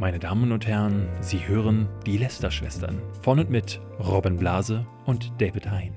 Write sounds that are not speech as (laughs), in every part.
Meine Damen und Herren, Sie hören die Lester-Schwestern von und mit Robin Blase und David Hein.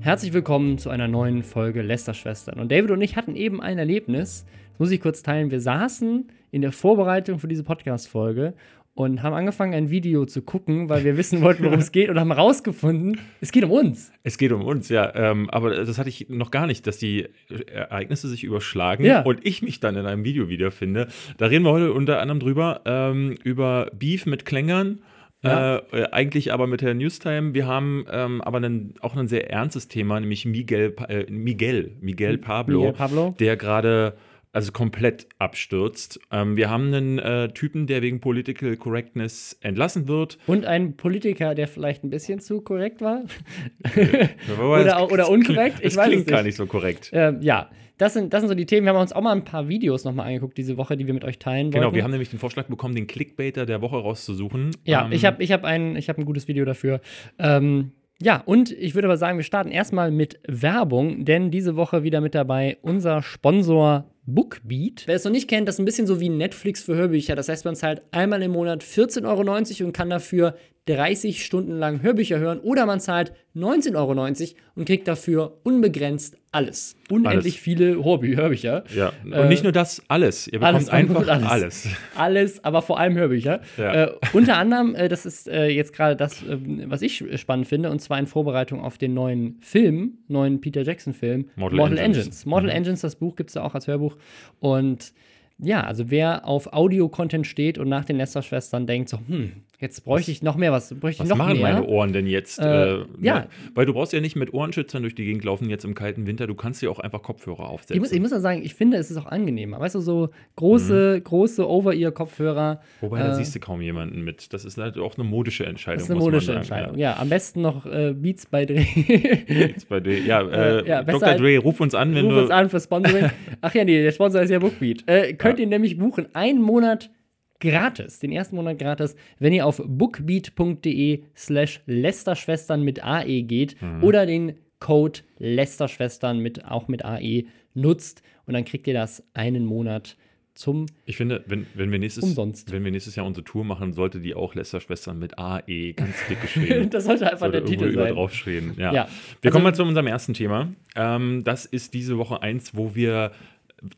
Herzlich willkommen zu einer neuen Folge Lester-Schwestern. Und David und ich hatten eben ein Erlebnis, das muss ich kurz teilen. Wir saßen in der Vorbereitung für diese Podcast-Folge und haben angefangen, ein Video zu gucken, weil wir wissen wollten, worum es geht und haben herausgefunden, es geht um uns. Es geht um uns, ja. Ähm, aber das hatte ich noch gar nicht, dass die Ereignisse sich überschlagen Ja. und ich mich dann in einem Video wiederfinde. Da reden wir heute unter anderem drüber, ähm, über Beef mit Klängern. Ja. Äh, äh, eigentlich aber mit der Newstime. Wir haben ähm, aber einen, auch ein sehr ernstes Thema, nämlich Miguel, äh, Miguel, Miguel Pablo, Miguel Pablo. der gerade also komplett abstürzt. Ähm, wir haben einen äh, Typen, der wegen Political Correctness entlassen wird. Und ein Politiker, der vielleicht ein bisschen zu korrekt war. (laughs) Oder, Oder unkorrekt? Ich Es weiß es klingt gar nicht. nicht so korrekt. ähm, ja, das sind, das sind so die Themen. Wir haben uns auch mal ein paar Videos nochmal angeguckt diese Woche, die wir mit euch teilen Genau, wollten. wir haben nämlich den Vorschlag bekommen, den Clickbaiter der Woche rauszusuchen. Ja, Ähm, ich habe ich hab ein, ich hab ein gutes Video dafür. Ähm, ja, und ich würde aber sagen, wir starten erstmal mit Werbung, denn diese Woche wieder mit dabei unser Sponsor Bookbeat. Wer es noch nicht kennt, das ist ein bisschen so wie Netflix für Hörbücher. Das heißt, man zahlt einmal im Monat 14,90 Euro und kann dafür 30 Stunden lang Hörbücher hören. Oder man zahlt 19,90 Euro und kriegt dafür unbegrenzt alles. Unendlich Alles. viele Hörbü Hörbücher. Ja, und Äh, nicht nur das, alles. Ihr bekommt alles, einfach alles. alles. Alles, aber vor allem Hörbücher. Ja. Äh, unter anderem, äh, das ist äh, jetzt gerade das, ähm, was ich spannend finde, und zwar in Vorbereitung auf den neuen Film, neuen Peter Jackson-Film, Mortal Engines. Mortal Mhm. Engines, das Buch gibt es ja auch als Hörbuch. Und ja, also wer auf Audio-Content steht und nach den Lester-Schwestern denkt, so, hm, jetzt bräuchte ich noch mehr, was bräuchte ich Was noch machen mehr? meine Ohren denn jetzt? Äh, Äh, ja. ne? Weil du brauchst ja nicht mit Ohrenschützern durch die Gegend laufen jetzt im kalten Winter. Du kannst dir auch einfach Kopfhörer aufsetzen. Ich muss, ich muss sagen, ich finde, es ist auch angenehmer. Weißt du, so große, große Over-Ear-Kopfhörer. Wobei, da äh, siehst du kaum jemanden mit. Das ist halt auch eine modische Entscheidung. Das ist eine modische Entscheidung. Ja. am besten noch äh, Beats bei Dre. Jetzt bei Dre, (laughs) ja, äh, Äh, ja, Dr. als- Dre, ruf uns an, wenn Ruf du. uns an für Sponsoring. Ach ja, nee, der Sponsor ist ja Bookbeat. Äh, könnt Ja. ihr nämlich buchen. Einen Monat gratis, den ersten Monat gratis, wenn ihr auf bookbeat.de slash Lästerschwestern mit AE geht Mhm. oder den Code Lästerschwestern mit, auch mit AE nutzt und dann kriegt ihr das einen Monat zum Ich finde, wenn, wenn, wir nächstes, Umsonst. wenn wir nächstes Jahr unsere Tour machen, sollte die auch Lester-Schwestern mit AE ganz dick (laughs) geschrieben. das sollte einfach Sollte der Titel sein. draufstehen. Ja. Ja. Wir Also- kommen mal zu unserem ersten Thema. Ähm, das ist diese Woche eins, wo wir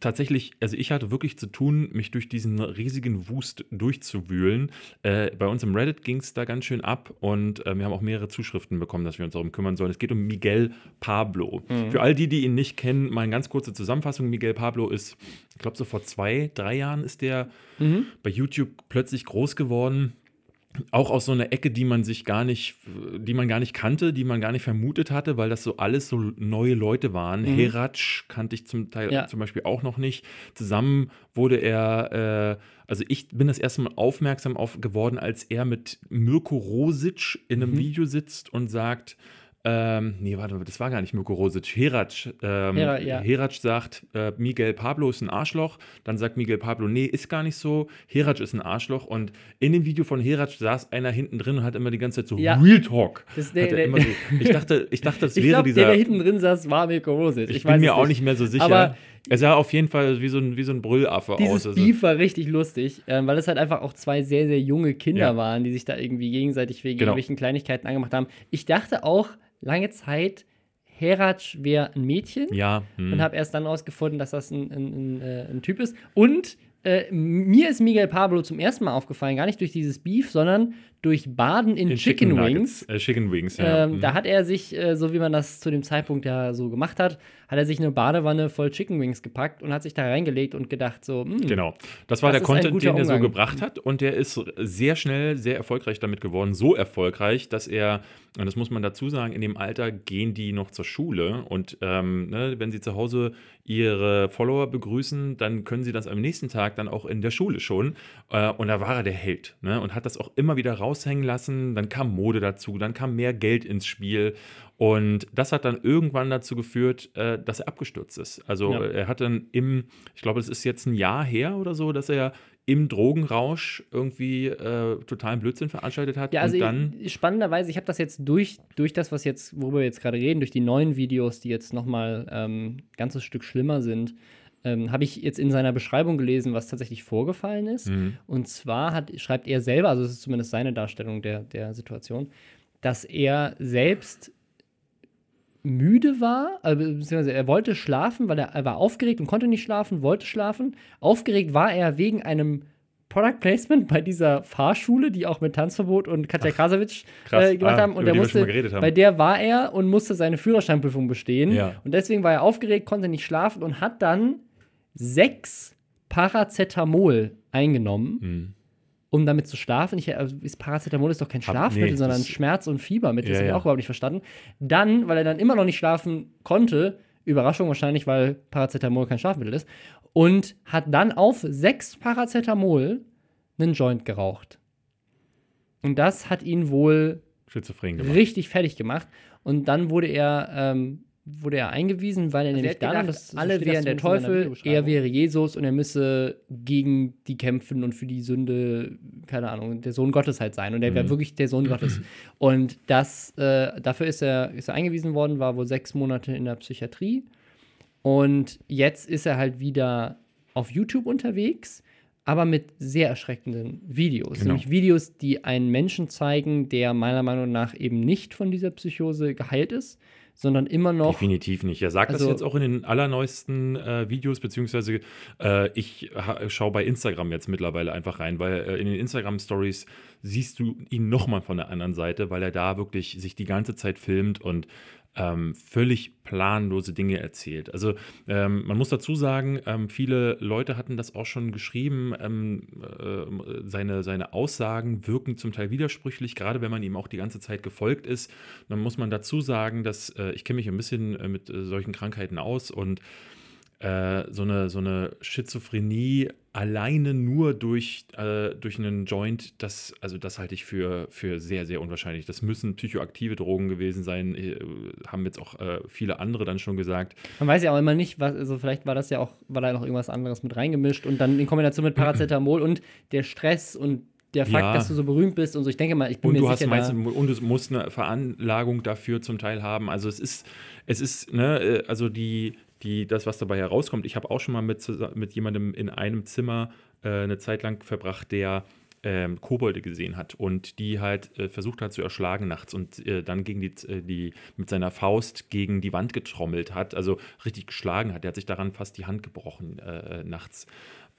tatsächlich, also ich hatte wirklich zu tun, mich durch diesen riesigen Wust durchzuwühlen. Äh, bei uns im Reddit ging es da ganz schön ab und äh, wir haben auch mehrere Zuschriften bekommen, dass wir uns darum kümmern sollen. Es geht um Miguel Pablo. Für all die, die ihn nicht kennen, mal eine ganz kurze Zusammenfassung. Miguel Pablo ist, ich glaube, so vor zwei, drei Jahren ist der bei YouTube plötzlich groß geworden auch aus so einer Ecke, die man sich gar nicht, die man gar nicht kannte, die man gar nicht vermutet hatte, weil das so alles so neue Leute waren. Heratsch kannte ich zum Teil Ja. zum Beispiel auch noch nicht. Zusammen wurde er, äh, also ich bin das erste Mal aufmerksam auf geworden, als er mit Mirko Rosic in einem Video sitzt und sagt, ähm, nee, warte, das war gar nicht Mirko Rosic. Heratsch, ähm, Hera- ja. Heratsch sagt, äh, Miguel Pablo ist ein Arschloch. Dann sagt Miguel Pablo, nee, ist gar nicht so. Heratsch ist ein Arschloch. Und in dem Video von Heratsch saß einer hinten drin und hat immer die ganze Zeit so Ja. Real Talk. Das der- der- immer so, ich, dachte, ich (laughs) dachte, das Ich wäre glaube, der, dieser. der hinten drin saß, war Mirko Rosic. ich, weiß bin mir auch nicht mehr so sicher. Aber er sah auf jeden Fall wie so ein, wie so ein Brüllaffe Dieses aus. Also, Beef war richtig lustig, ähm, weil es halt einfach auch zwei sehr, sehr junge Kinder Ja. waren, die sich da irgendwie gegenseitig wegen Genau. irgendwelchen Kleinigkeiten angemacht haben. Ich dachte auch lange Zeit, Heratsch wäre ein Mädchen ja, hm. und habe erst dann rausgefunden, dass das ein, ein, ein, äh, ein Typ ist. Und äh, mir ist Miguel Pablo zum ersten Mal aufgefallen, gar nicht durch dieses Beef, sondern durch Baden in, in Chicken, Nuggets. Wings. Äh, Chicken Wings, ja. Ähm, hm. Da hat er sich, äh, so wie man das zu dem Zeitpunkt ja so gemacht hat, hat er sich eine Badewanne voll Chicken Wings gepackt und hat sich da reingelegt und gedacht so, hm, Genau. Das war Das der Content, den er so Umgang. gebracht hat. Und der ist sehr schnell, sehr erfolgreich damit geworden. So erfolgreich, dass er, und das muss man dazu sagen, in dem Alter gehen die noch zur Schule. Und ähm, ne, wenn sie zu Hause ihre Follower begrüßen, dann können sie das am nächsten Tag dann auch in der Schule schon. Äh, und da war er der Held. Ne? Und hat das auch immer wieder raushängen lassen. Dann kam Mode dazu, dann kam mehr Geld ins Spiel. Und das hat dann irgendwann dazu geführt, äh, dass er abgestürzt ist. Also Ja. er hat dann im, ich glaube, es ist jetzt ein Jahr her oder so, dass er im Drogenrausch irgendwie äh, totalen Blödsinn veranstaltet hat. Ja, also und dann, ich, spannenderweise, ich habe das jetzt durch, durch das, was jetzt, worüber wir jetzt gerade reden, durch die neuen Videos, die jetzt nochmal ähm, ein ganzes Stück schlimmer sind, ähm, habe ich jetzt in seiner Beschreibung gelesen, was tatsächlich vorgefallen ist. Mhm. Und zwar hat, schreibt er selber, also das ist zumindest seine Darstellung der, der Situation, dass er selbst müde war, also, beziehungsweise er wollte schlafen, weil er, er war aufgeregt und konnte nicht schlafen, wollte schlafen. Aufgeregt war er wegen einem Product Placement bei dieser Fahrschule, die auch mit Tanzverbot und Katja Krasowitsch krass. äh, gemacht Ah, haben. Und der musste, bei der war er und musste seine Führerscheinprüfung bestehen. Ja. Und deswegen war er aufgeregt, konnte nicht schlafen und hat dann sechs Paracetamol eingenommen, Mhm. Um damit zu schlafen. Ich, also Paracetamol ist doch kein Schlafmittel, nee, sondern das- Schmerz- und Fiebermittel. Das Ja, habe ich ja. auch überhaupt nicht verstanden. Dann, weil er dann immer noch nicht schlafen konnte, Überraschung wahrscheinlich, weil Paracetamol kein Schlafmittel ist, und hat dann auf sechs Paracetamol einen Joint geraucht. Und das hat ihn wohl Schizophren gemacht. richtig fertig gemacht. Und dann wurde er, ähm, wurde er eingewiesen, weil er Also nämlich daran, gedacht, dass alle wären der Teufel, er wäre Jesus und er müsse gegen die kämpfen und für die Sünde, keine Ahnung, der Sohn Gottes halt sein. Und er wäre Mhm. wirklich der Sohn Gottes. (clears throat) Und das, äh, dafür ist er, ist er eingewiesen worden, war wohl sechs Monate in der Psychiatrie. Und jetzt ist er halt wieder auf YouTube unterwegs, aber mit sehr erschreckenden Videos. Genau. Nämlich Videos, die einen Menschen zeigen, der meiner Meinung nach eben nicht von dieser Psychose geheilt ist, sondern immer noch. Definitiv nicht. Er sagt Also- das jetzt auch in den allerneuesten äh, Videos, beziehungsweise äh, ich ha- schaue bei Instagram jetzt mittlerweile einfach rein, weil äh, in den Instagram-Stories siehst du ihn nochmal von der anderen Seite, weil er da wirklich sich die ganze Zeit filmt und ähm, völlig planlose Dinge erzählt. Also ähm, man muss dazu sagen, ähm, viele Leute hatten das auch schon geschrieben, ähm, äh, seine, seine Aussagen wirken zum Teil widersprüchlich, gerade wenn man ihm auch die ganze Zeit gefolgt ist. Dann muss man dazu sagen, dass äh, ich kenne mich ein bisschen äh, mit äh, solchen Krankheiten aus und äh, so, eine, so eine Schizophrenie alleine nur durch, äh, durch einen Joint, das, also das halte ich für, für sehr, sehr unwahrscheinlich. Das müssen psychoaktive Drogen gewesen sein, äh, haben jetzt auch äh, viele andere dann schon gesagt. Man weiß ja auch immer nicht, was, also vielleicht war das ja auch, war da noch irgendwas anderes mit reingemischt und dann in Kombination mit Paracetamol und der Stress und der Fakt, Ja. dass du so berühmt bist und so. Ich denke mal, ich bin Und mir du hast sicher, meist, da, und du musst eine Veranlagung dafür zum Teil haben. Also es ist, es ist, ne, äh, also die, die, das, was dabei herauskommt, ich habe auch schon mal mit, mit jemandem in einem Zimmer äh, eine Zeit lang verbracht, der ähm, Kobolde gesehen hat und die halt äh, versucht hat zu erschlagen nachts und äh, dann gegen die, äh, die mit seiner Faust gegen die Wand getrommelt hat, also richtig geschlagen hat. Der hat sich daran fast die Hand gebrochen äh, nachts.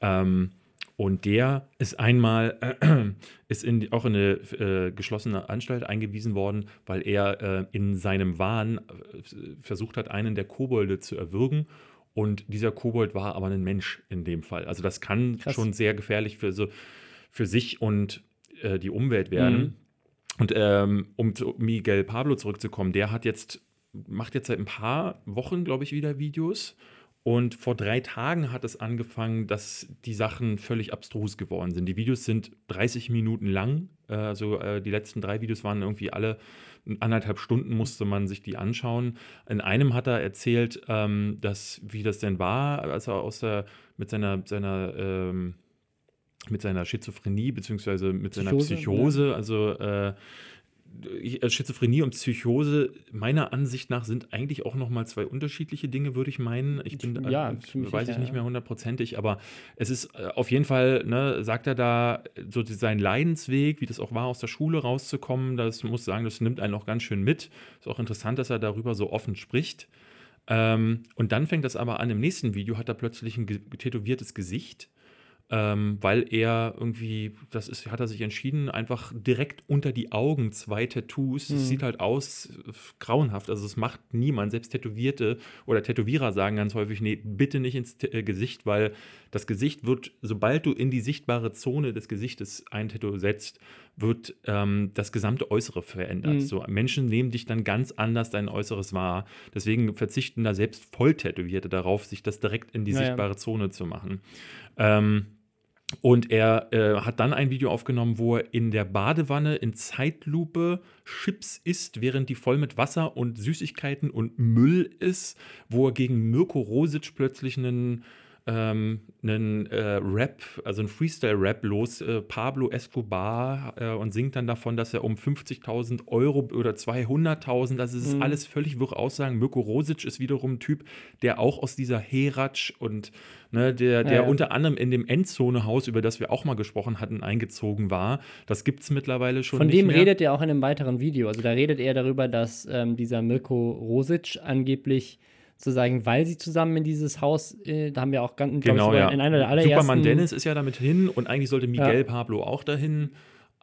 Ähm, und der ist einmal, äh, (clears throat) ist in, auch in eine äh, geschlossene Anstalt eingewiesen worden, weil er äh, in seinem Wahn äh, versucht hat, einen der Kobolde zu erwürgen. Und dieser Kobold war aber ein Mensch in dem Fall. Also das kann Krass. schon sehr gefährlich für, so, für sich und äh, die Umwelt werden. Mhm. Und ähm, um zu Miguel Pablo zurückzukommen, der hat jetzt, macht jetzt seit ein paar Wochen, glaube ich, wieder Videos. Und vor drei Tagen hat es angefangen, dass die Sachen völlig abstrus geworden sind. Die Videos sind 30 Minuten lang. Äh, Also äh, die letzten drei Videos waren irgendwie alle anderthalb Stunden musste man sich die anschauen. In einem hat er erzählt, ähm, dass, wie das denn war, als er aus der, mit seiner, seiner ähm, mit seiner Schizophrenie beziehungsweise mit seiner Psychose, Psychose, also äh, Schizophrenie und Psychose meiner Ansicht nach sind eigentlich auch noch mal zwei unterschiedliche Dinge, würde ich meinen. Ich bin, äh, Ja, ziemlich weiß ich nicht mehr hundertprozentig, aber es ist äh, auf jeden Fall, ne, sagt er da, so sein Leidensweg, wie das auch war, aus der Schule rauszukommen, das muss ich sagen, das nimmt einen auch ganz schön mit. Ist auch interessant, dass er darüber so offen spricht. Ähm, und dann fängt das aber an, im nächsten Video hat er plötzlich ein tätowiertes Gesicht ähm, weil er irgendwie, das ist, hat er sich entschieden, einfach direkt unter die Augen zwei Tattoos. Mhm. Es sieht halt aus äh, grauenhaft. Also es macht niemand, selbst Tätowierte oder Tätowierer sagen ganz häufig, nee, bitte nicht ins T- äh, Gesicht, weil das Gesicht wird, sobald du in die sichtbare Zone des Gesichtes ein Tattoo setzt, wird ähm, das gesamte Äußere verändert. Mhm. So, Menschen nehmen dich dann ganz anders dein Äußeres wahr. Deswegen verzichten da selbst Volltätowierte darauf, sich das direkt in die Ja, ja. sichtbare Zone zu machen. Ähm, und er äh, hat dann ein Video aufgenommen, wo er in der Badewanne in Zeitlupe Chips isst, während die voll mit Wasser und Süßigkeiten und Müll ist, wo er gegen Mirko Rosic plötzlich einen ähm, einen äh, Rap, also einen Freestyle-Rap los, äh, Pablo Escobar, äh, und singt dann davon, dass er um 50.000 Euro oder 200.000, das ist mhm. alles völlig wirr Aussagen. Mirko Rosic ist wiederum ein Typ, der auch aus dieser Heratsch und ne, der, der ja, ja. unter anderem in dem Endzone-Haus, über das wir auch mal gesprochen hatten, eingezogen war. Das gibt es mittlerweile schon. Von dem mehr. redet er auch in einem weiteren Video. Also da redet er darüber, dass ähm, dieser Mirko Rosic angeblich zu sagen, weil sie zusammen in dieses Haus, äh, da haben wir auch ganz, genau, ich, ja. in einer der allerersten. Superman Dennis ist ja damit hin und eigentlich sollte Miguel ja. Pablo auch dahin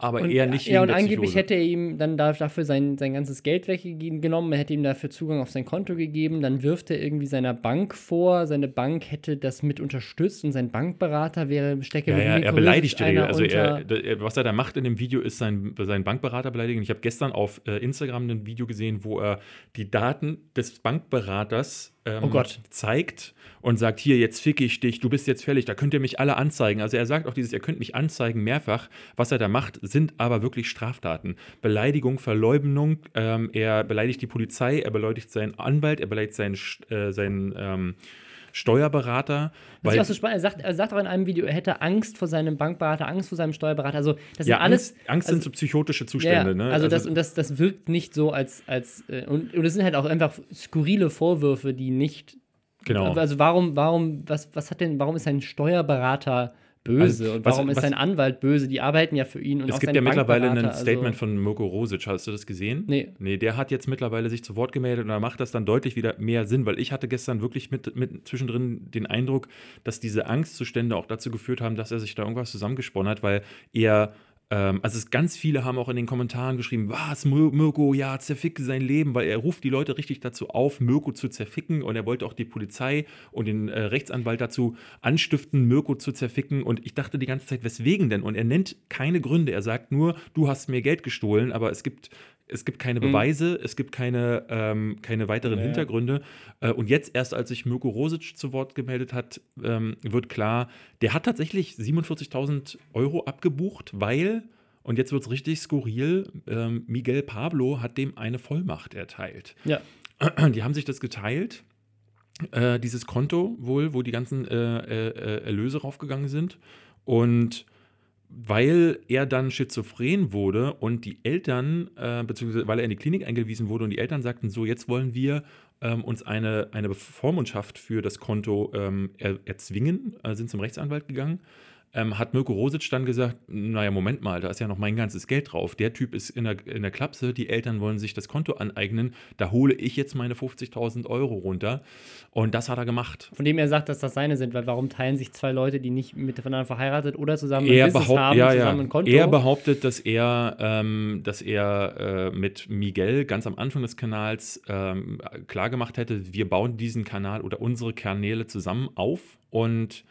aber und, eher nicht Ja, und angeblich hätte er ihm dann dafür sein, sein ganzes Geld weggenommen, er hätte ihm dafür Zugang auf sein Konto gegeben, dann wirft er irgendwie seiner Bank vor, seine Bank hätte das mit unterstützt und sein Bankberater wäre stecke ja, ja, er beleidigt die Also er, was er da macht in dem Video ist sein, sein Bankberater beleidigen. Ich habe gestern auf äh, Instagram ein Video gesehen, wo er die Daten des Bankberaters ähm, oh zeigt und sagt, hier, jetzt ficke ich dich, du bist jetzt fällig, da könnt ihr mich alle anzeigen. Also er sagt auch dieses, ihr könnt mich anzeigen mehrfach. Was er da macht, sind aber wirklich Straftaten. Beleidigung, Verleumdung, ähm, er beleidigt die Polizei, er beleidigt seinen Anwalt, er beleidigt seinen, äh, seinen ähm, Steuerberater. Was ich auch so spannend, er sagt, er sagt auch in einem Video, er hätte Angst vor seinem Bankberater, Angst vor seinem Steuerberater. Also das ja, sind alles. Angst, Angst also, sind so psychotische Zustände, ja, ne? Also, also das, und das, das wirkt nicht so als, als äh, und, und es sind halt auch einfach skurrile Vorwürfe, die nicht Genau. Also warum, warum, was, was hat denn, warum ist ein Steuerberater böse also, und warum was, ist sein Anwalt böse? Die arbeiten ja für ihn und Es auch gibt ja mittlerweile ein also Statement also von Mirko Rosic, hast du das gesehen? Nee. Nee, der hat jetzt mittlerweile sich zu Wort gemeldet und da macht das dann deutlich wieder mehr Sinn, weil ich hatte gestern wirklich mit, mit zwischendrin den Eindruck, dass diese Angstzustände auch dazu geführt haben, dass er sich da irgendwas zusammengesponnen hat, weil er also es ganz viele haben auch in den Kommentaren geschrieben, was, Mirko, ja, zerficke sein Leben, weil er ruft die Leute richtig dazu auf, Mirko zu zerficken und er wollte auch die Polizei und den äh, Rechtsanwalt dazu anstiften, Mirko zu zerficken und ich dachte die ganze Zeit, weswegen denn? Und er nennt keine Gründe, er sagt nur, du hast mir Geld gestohlen, aber es gibt es gibt keine mhm. Beweise, mhm. es gibt keine, ähm, keine weiteren ja. Hintergründe. Äh, und jetzt erst, als sich Mirko Rosic zu Wort gemeldet hat, ähm, wird klar, der hat tatsächlich 47.000 Euro abgebucht, weil, und jetzt wird es richtig skurril, ähm, Miguel Pablo hat dem eine Vollmacht erteilt. Ja. Die haben sich das geteilt. Äh, dieses Konto wohl, wo die ganzen äh, äh, äh Erlöse raufgegangen sind. Und weil er dann schizophren wurde und die Eltern, äh, beziehungsweise weil er in die Klinik eingewiesen wurde und die Eltern sagten, so jetzt wollen wir ähm, uns eine, eine Vormundschaft für das Konto ähm, er, erzwingen, äh, sind zum Rechtsanwalt gegangen ähm, hat Mirko Rosic dann gesagt, naja, Moment mal, da ist ja noch mein ganzes Geld drauf. Der Typ ist in der, in der Klapse, die Eltern wollen sich das Konto aneignen, da hole ich jetzt meine 50.000 Euro runter. Und das hat er gemacht. Von dem er sagt, dass das seine sind, weil warum teilen sich zwei Leute, die nicht miteinander verheiratet oder zusammen er ein Business haben, ja, zusammen ein Konto? Er behauptet, dass er, ähm, dass er äh, mit Miguel ganz am Anfang des Kanals ähm, klargemacht hätte, wir bauen diesen Kanal oder unsere Kanäle zusammen auf und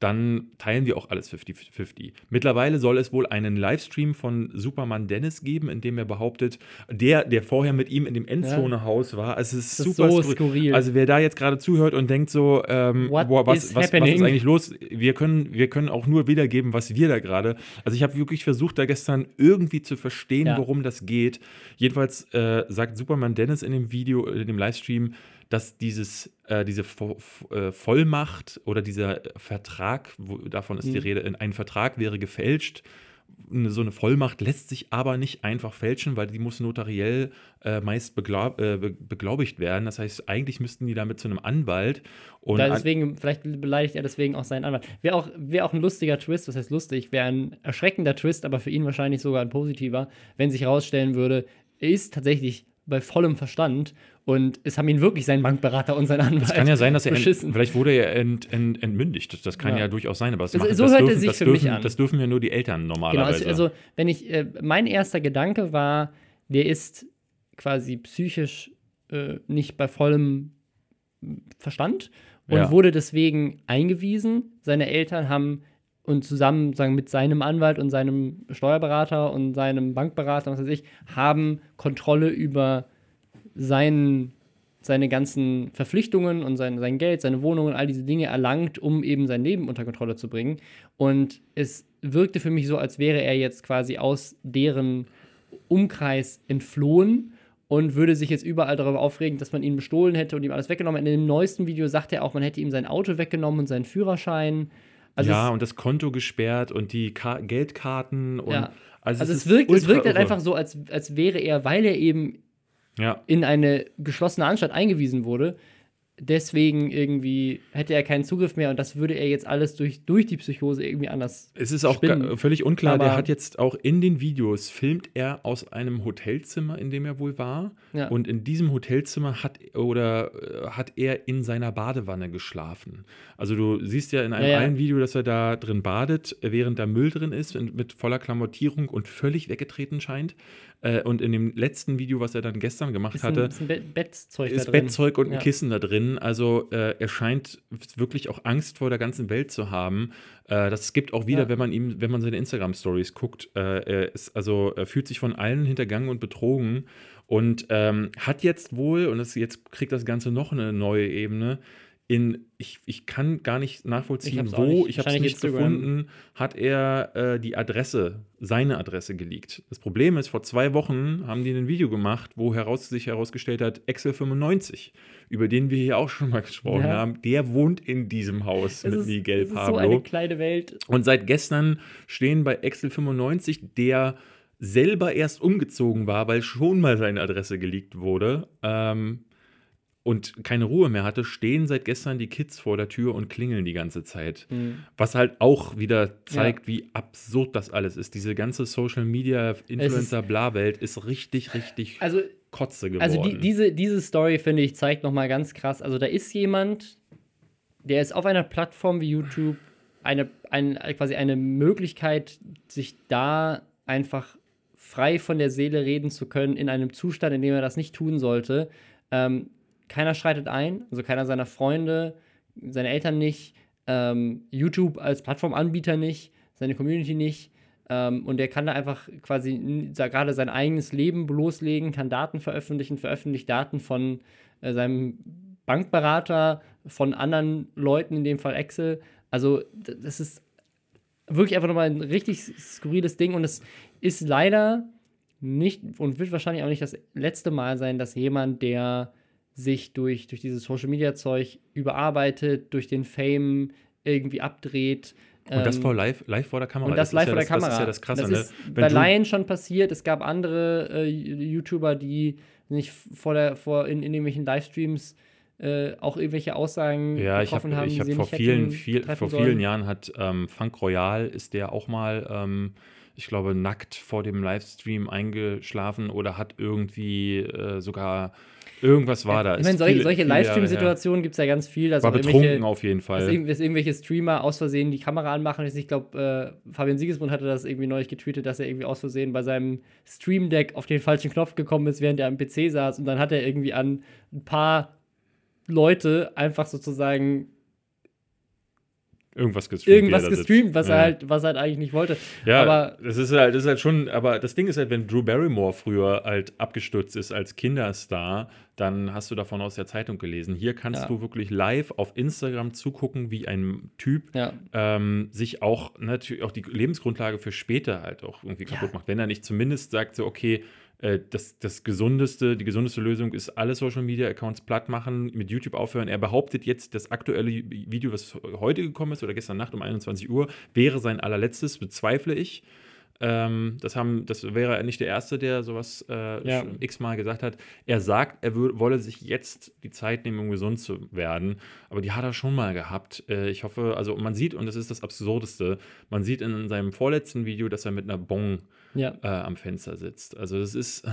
dann teilen wir auch alles 50-50. Mittlerweile soll es wohl einen Livestream von Superman Dennis geben, in dem er behauptet, der, der vorher mit ihm in dem Endzone-Haus war. Also es ist das super ist so skurril. skurril. Also wer da jetzt gerade zuhört und denkt so, ähm, boah, was, was, was, ist eigentlich los? Wir können, wir können auch nur wiedergeben, was wir da gerade. Also ich habe wirklich versucht, da gestern irgendwie zu verstehen, ja. worum das geht. Jedenfalls äh, sagt Superman Dennis in dem Video, in dem Livestream, dass dieses, äh, diese Vo äh, Vollmacht oder dieser Vertrag, wo, davon ist mhm. die Rede, ein Vertrag wäre gefälscht. So eine Vollmacht lässt sich aber nicht einfach fälschen, weil die muss notariell äh, meist beglaub, äh, beglaubigt werden. Das heißt, eigentlich müssten die damit zu einem Anwalt. Und deswegen, vielleicht beleidigt er deswegen auch seinen Anwalt. Wäre auch, wär auch ein lustiger Twist, das heißt lustig, wäre ein erschreckender Twist, aber für ihn wahrscheinlich sogar ein positiver, wenn sich herausstellen würde, er ist tatsächlich bei vollem Verstand und es haben ihn wirklich sein Bankberater und sein Anwalt. Es kann ja sein, dass er ent, vielleicht wurde er ent, ent, entmündigt. Das kann ja, ja durchaus sein, aber das, also, machen, so das hört dürfen, sich für dürfen, mich an. Das dürfen ja nur die Eltern normalerweise. Genau, also, also wenn ich äh, mein erster Gedanke war, der ist quasi psychisch äh, nicht bei vollem Verstand und ja. wurde deswegen eingewiesen. Seine Eltern haben und zusammen sagen, mit seinem Anwalt und seinem Steuerberater und seinem Bankberater, was weiß ich, haben Kontrolle über seinen, seine ganzen Verpflichtungen und sein, sein Geld, seine Wohnungen, all diese Dinge erlangt, um eben sein Leben unter Kontrolle zu bringen. Und es wirkte für mich so, als wäre er jetzt quasi aus deren Umkreis entflohen und würde sich jetzt überall darüber aufregen, dass man ihn bestohlen hätte und ihm alles weggenommen. In dem neuesten Video sagt er auch, man hätte ihm sein Auto weggenommen und seinen Führerschein. Also ja, und das Konto gesperrt und die Ka Geldkarten und ja. also, also es, es, wirkt, es wirkt halt einfach so, als, als wäre er, weil er eben ja. in eine geschlossene Anstalt eingewiesen wurde, deswegen irgendwie hätte er keinen Zugriff mehr und das würde er jetzt alles durch, durch die Psychose irgendwie anders. Es ist auch völlig unklar, Aber der hat jetzt auch in den Videos, filmt er aus einem Hotelzimmer, in dem er wohl war. Ja. Und in diesem Hotelzimmer hat oder äh, hat er in seiner Badewanne geschlafen. Also du siehst ja in einem ja, ja. einen Video, dass er da drin badet, während da Müll drin ist, mit voller Klamottierung und völlig weggetreten scheint. Äh, und in dem letzten Video, was er dann gestern gemacht ist ein, hatte, ist, ein Bettzeug ist Bettzeug und ein Kissen da drin. Also äh, er scheint wirklich auch Angst vor der ganzen Welt zu haben. Äh, das gibt auch wieder, ja. wenn man ihm, wenn man seine Instagram-Stories guckt. Äh, er ist, also er fühlt sich von allen hintergangen und betrogen und ähm, hat jetzt wohl, und das, jetzt kriegt das Ganze noch eine neue Ebene, in, ich, ich kann gar nicht nachvollziehen, ich wo, ich habe es nicht gefunden, hat er äh, die Adresse, seine Adresse geleakt. Das Problem ist, vor zwei Wochen haben die ein Video gemacht, wo heraus, sich herausgestellt hat, Excel 95, über den wir hier auch schon mal gesprochen ja. haben, der wohnt in diesem Haus es mit Miguel ist, Pablo. so eine kleine Welt. Und seit gestern stehen bei Excel 95, der selber erst umgezogen war, weil schon mal seine Adresse geleakt wurde, ähm, und keine Ruhe mehr hatte, stehen seit gestern die Kids vor der Tür und klingeln die ganze Zeit. Mhm. Was halt auch wieder zeigt, ja. wie absurd das alles ist. Diese ganze Social Media Influencer Bla Welt ist richtig richtig also, kotze geworden. Also die, diese, diese Story finde ich zeigt noch mal ganz krass, also da ist jemand, der ist auf einer Plattform wie YouTube eine, ein, quasi eine Möglichkeit, sich da einfach frei von der Seele reden zu können, in einem Zustand, in dem er das nicht tun sollte. Ähm, keiner schreitet ein, also keiner seiner Freunde, seine Eltern nicht, ähm, YouTube als Plattformanbieter nicht, seine Community nicht. Ähm, und der kann da einfach quasi gerade sein eigenes Leben bloßlegen, kann Daten veröffentlichen, veröffentlicht Daten von äh, seinem Bankberater, von anderen Leuten, in dem Fall Excel. Also, das ist wirklich einfach nochmal ein richtig skurriles Ding und es ist leider nicht und wird wahrscheinlich auch nicht das letzte Mal sein, dass jemand, der sich durch, durch dieses Social Media Zeug überarbeitet, durch den Fame irgendwie abdreht. Und das ähm, vor live, live vor der Kamera. Und das, das live vor der das, Kamera. Das ist ja das Krasse. Das ne? ist ne? bei Lion schon passiert. Es gab andere äh, YouTuber, die nicht vor der, vor in, in irgendwelchen Livestreams äh, auch irgendwelche Aussagen ja, getroffen ich hab, haben. Ich habe vor vielen, viel, vor vielen Jahren hat ähm, Funk Royal ist der auch mal, ähm, ich glaube, nackt vor dem Livestream eingeschlafen oder hat irgendwie äh, sogar Irgendwas war da. Ich meine, solche, solche Livestream-Situationen gibt es ja ganz viel. Dass war betrunken auf jeden Fall. Dass, dass, irgendwelche Streamer aus Versehen die Kamera anmachen. Ich glaube, äh, Fabian Siegesmund hatte das irgendwie neulich getweetet, dass er irgendwie aus Versehen bei seinem Stream-Deck auf den falschen Knopf gekommen ist, während er am PC saß. Und dann hat er irgendwie an ein paar Leute einfach sozusagen irgendwas gestreamt. Irgendwas gestreamt, was, ja. er halt, was er halt eigentlich nicht wollte. Ja, aber das ist, halt, das ist halt schon, aber das Ding ist halt, wenn Drew Barrymore früher halt abgestürzt ist als Kinderstar, dann hast du davon aus der Zeitung gelesen. Hier kannst ja. du wirklich live auf Instagram zugucken, wie ein Typ ja. ähm, sich auch natürlich auch die Lebensgrundlage für später halt auch irgendwie kaputt macht. Wenn er nicht zumindest sagt, so, okay, äh, das, das gesundeste, die gesundeste Lösung ist, alle Social Media Accounts platt machen, mit YouTube aufhören. Er behauptet jetzt, das aktuelle Video, was heute gekommen ist oder gestern Nacht um 21 Uhr, wäre sein allerletztes, bezweifle ich. Ähm, das, haben, das wäre nicht der Erste, der sowas äh, ja. x-mal gesagt hat. Er sagt, er wolle sich jetzt die Zeit nehmen, um gesund zu werden. Aber die hat er schon mal gehabt. Äh, ich hoffe, also man sieht, und das ist das Absurdeste, man sieht in seinem vorletzten Video, dass er mit einer Bong ja. äh, am Fenster sitzt. Also das ist. Äh,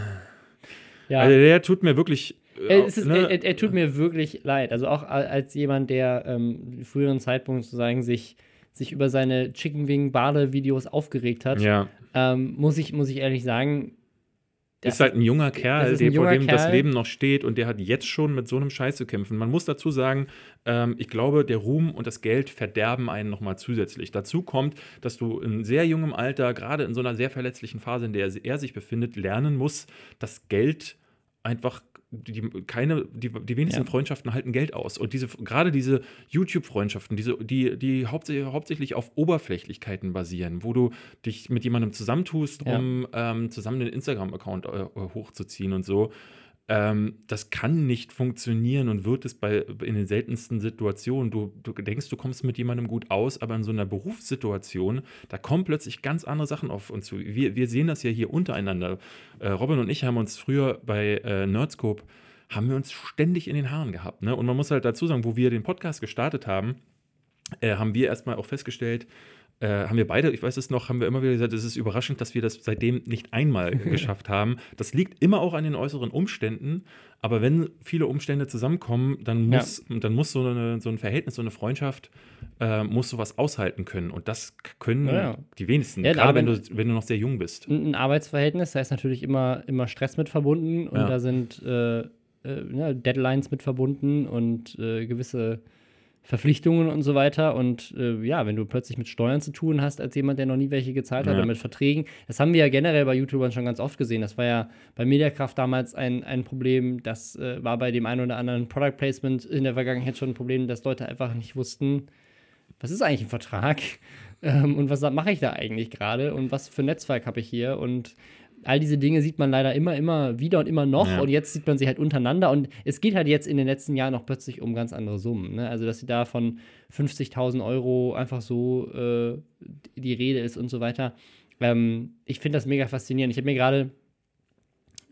ja. Also der tut mir wirklich. Äh, ist, ne? er, er, tut mir wirklich leid. Also auch als jemand, der ähm, früheren Zeitpunkt sozusagen sich, sich über seine Chicken Wing Bade-Videos aufgeregt hat, ja. ähm, muss, ich, muss ich ehrlich sagen, das ist halt ein junger Kerl, ein der junger vor dem Kerl. das Leben noch steht und der hat jetzt schon mit so einem Scheiß zu kämpfen. Man muss dazu sagen, ähm, ich glaube, der Ruhm und das Geld verderben einen nochmal zusätzlich. Dazu kommt, dass du in sehr jungem Alter, gerade in so einer sehr verletzlichen Phase, in der er sich befindet, lernen muss, dass Geld einfach die, keine, die, die wenigsten ja. Freundschaften halten Geld aus. Und diese, gerade diese YouTube-Freundschaften, diese, die, die hauptsächlich, hauptsächlich auf Oberflächlichkeiten basieren, wo du dich mit jemandem zusammentust, ja. um ähm, zusammen den Instagram-Account äh, hochzuziehen und so. Ähm, das kann nicht funktionieren und wird es bei, in den seltensten Situationen. Du, du denkst, du kommst mit jemandem gut aus, aber in so einer Berufssituation, da kommen plötzlich ganz andere Sachen auf uns zu. Wir, wir sehen das ja hier untereinander. Äh, Robin und ich haben uns früher bei äh, Nerdscope, haben wir uns ständig in den Haaren gehabt. Ne? Und man muss halt dazu sagen, wo wir den Podcast gestartet haben, äh, haben wir erstmal auch festgestellt, äh, haben wir beide, ich weiß es noch, haben wir immer wieder gesagt, es ist überraschend, dass wir das seitdem nicht einmal (laughs) geschafft haben. Das liegt immer auch an den äußeren Umständen, aber wenn viele Umstände zusammenkommen, dann muss, ja. dann muss so, eine, so ein Verhältnis, so eine Freundschaft, äh, muss sowas aushalten können. Und das können ja. die wenigsten, ja, gerade wenn du, wenn du noch sehr jung bist. Ein Arbeitsverhältnis, da ist natürlich immer, immer Stress mit verbunden und da sind äh, äh Deadlines mit verbunden und äh, gewisse Verpflichtungen und so weiter. Und äh, ja, wenn du plötzlich mit Steuern zu tun hast, als jemand, der noch nie welche gezahlt hat, ja. oder mit Verträgen, das haben wir ja generell bei YouTubern schon ganz oft gesehen. Das war ja bei Mediakraft damals ein, ein Problem. Das äh, war bei dem einen oder anderen Product Placement in der Vergangenheit schon ein Problem, dass Leute einfach nicht wussten, was ist eigentlich ein Vertrag (laughs) ähm, und was mache ich da eigentlich gerade und was für ein Netzwerk habe ich hier und all diese Dinge sieht man leider immer, immer wieder und immer noch. Ja. Und jetzt sieht man sie halt untereinander. Und es geht halt jetzt in den letzten Jahren noch plötzlich um ganz andere Summen. Ne? Also, dass sie da von 50.000 Euro einfach so äh, die Rede ist und so weiter. Ähm, ich finde das mega faszinierend. Ich habe mir gerade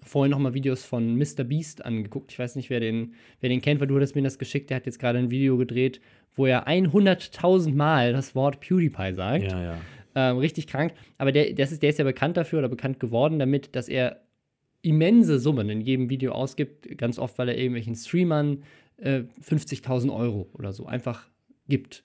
vorhin noch mal Videos von Mr. Beast angeguckt. Ich weiß nicht, wer den, wer den kennt, weil du hattest mir das geschickt. Der hat jetzt gerade ein Video gedreht, wo er 100.000 Mal das Wort PewDiePie sagt. Ja, ja. Ähm, richtig krank. Aber der, das ist, der ist ja bekannt dafür oder bekannt geworden damit, dass er immense Summen in jedem Video ausgibt. Ganz oft, weil er irgendwelchen Streamern äh, 50.000 Euro oder so einfach gibt.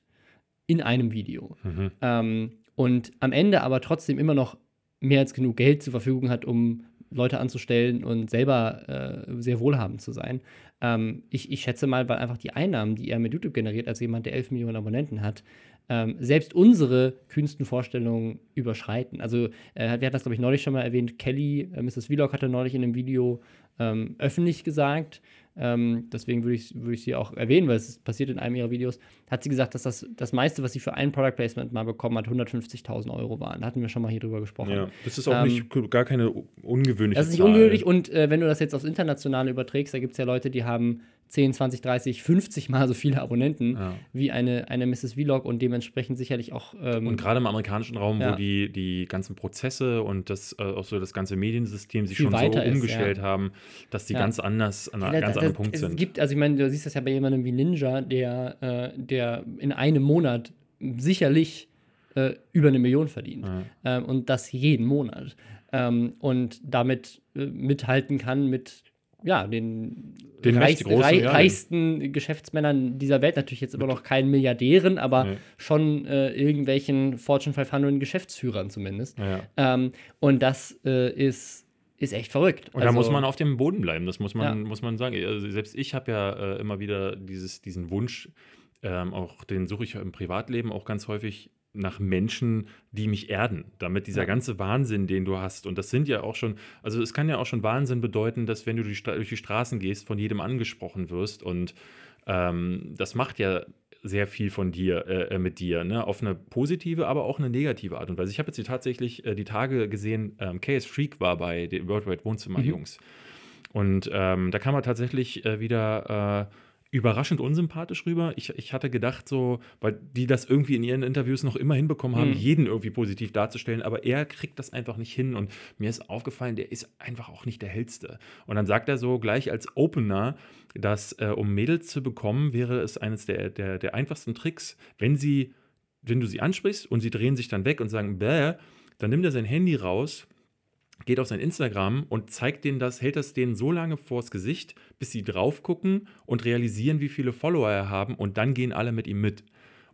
In einem Video. Mhm. Ähm, und am Ende aber trotzdem immer noch mehr als genug Geld zur Verfügung hat, um Leute anzustellen und selber äh, sehr wohlhabend zu sein. Ähm, ich, ich schätze mal, weil einfach die Einnahmen, die er mit YouTube generiert, als jemand, der 11 Millionen Abonnenten hat, ähm, selbst unsere kühnsten Vorstellungen überschreiten. Also, äh, wir hatten das, glaube ich, neulich schon mal erwähnt. Kelly, äh, Mrs. Vlog, hatte neulich in einem Video ähm, öffentlich gesagt, ähm, deswegen würde ich, würd ich sie auch erwähnen, weil es passiert in einem ihrer Videos, hat sie gesagt, dass das, das meiste, was sie für ein Product Placement mal bekommen hat, 150.000 Euro waren. Da hatten wir schon mal hier drüber gesprochen. Ja, das ist auch ähm, nicht gar keine ungewöhnliche Das ist nicht Zahl. ungewöhnlich und äh, wenn du das jetzt aufs Internationale überträgst, da gibt es ja Leute, die haben 10, 20, 30, 50 Mal so viele Abonnenten ja. wie eine, eine Mrs. Vlog und dementsprechend sicherlich auch. Ähm, und gerade im amerikanischen Raum, ja. wo die, die ganzen Prozesse und das äh, auch so das ganze Mediensystem sich schon so umgestellt ist, ja. haben, dass die ganz anders an einem ganz anderen Punkt sind. Es gibt, also ich meine, du siehst das ja bei jemandem wie Ninja, der, äh, der in einem Monat sicherlich äh, über eine Million verdient. Ähm, und das jeden Monat. Ähm, und damit äh, mithalten kann mit ja, den, den reich, großen, reich, ja, reichsten Geschäftsmännern dieser Welt, natürlich jetzt immer noch keinen Milliardären, aber nee. schon äh, irgendwelchen Fortune 500 Geschäftsführern zumindest. Ja. Ähm, und das äh, ist, ist echt verrückt. Und also, da muss man auf dem Boden bleiben, das muss man, ja. muss man sagen. Also selbst ich habe ja äh, immer wieder dieses, diesen Wunsch, ähm, auch den suche ich im Privatleben auch ganz häufig nach Menschen, die mich erden, damit dieser ja. ganze Wahnsinn, den du hast, und das sind ja auch schon, also es kann ja auch schon Wahnsinn bedeuten, dass wenn du die durch die Straßen gehst, von jedem angesprochen wirst und ähm, das macht ja sehr viel von dir, äh, mit dir, ne? auf eine positive, aber auch eine negative Art und Weise. Ich habe jetzt hier tatsächlich äh, die Tage gesehen, ähm, KS Freak war bei den Worldwide Wohnzimmer Jungs. Mhm. Und ähm, da kann man tatsächlich äh, wieder äh, überraschend unsympathisch rüber. Ich, ich hatte gedacht, so, weil die das irgendwie in ihren Interviews noch immer hinbekommen haben, mhm. jeden irgendwie positiv darzustellen, aber er kriegt das einfach nicht hin. Und mir ist aufgefallen, der ist einfach auch nicht der hellste. Und dann sagt er so gleich als Opener, dass äh, um Mädels zu bekommen, wäre es eines der, der, der einfachsten Tricks, wenn sie, wenn du sie ansprichst und sie drehen sich dann weg und sagen, bäh, dann nimmt er sein Handy raus geht auf sein Instagram und zeigt denen das, hält das denen so lange vors Gesicht, bis sie drauf gucken und realisieren, wie viele Follower er haben und dann gehen alle mit ihm mit.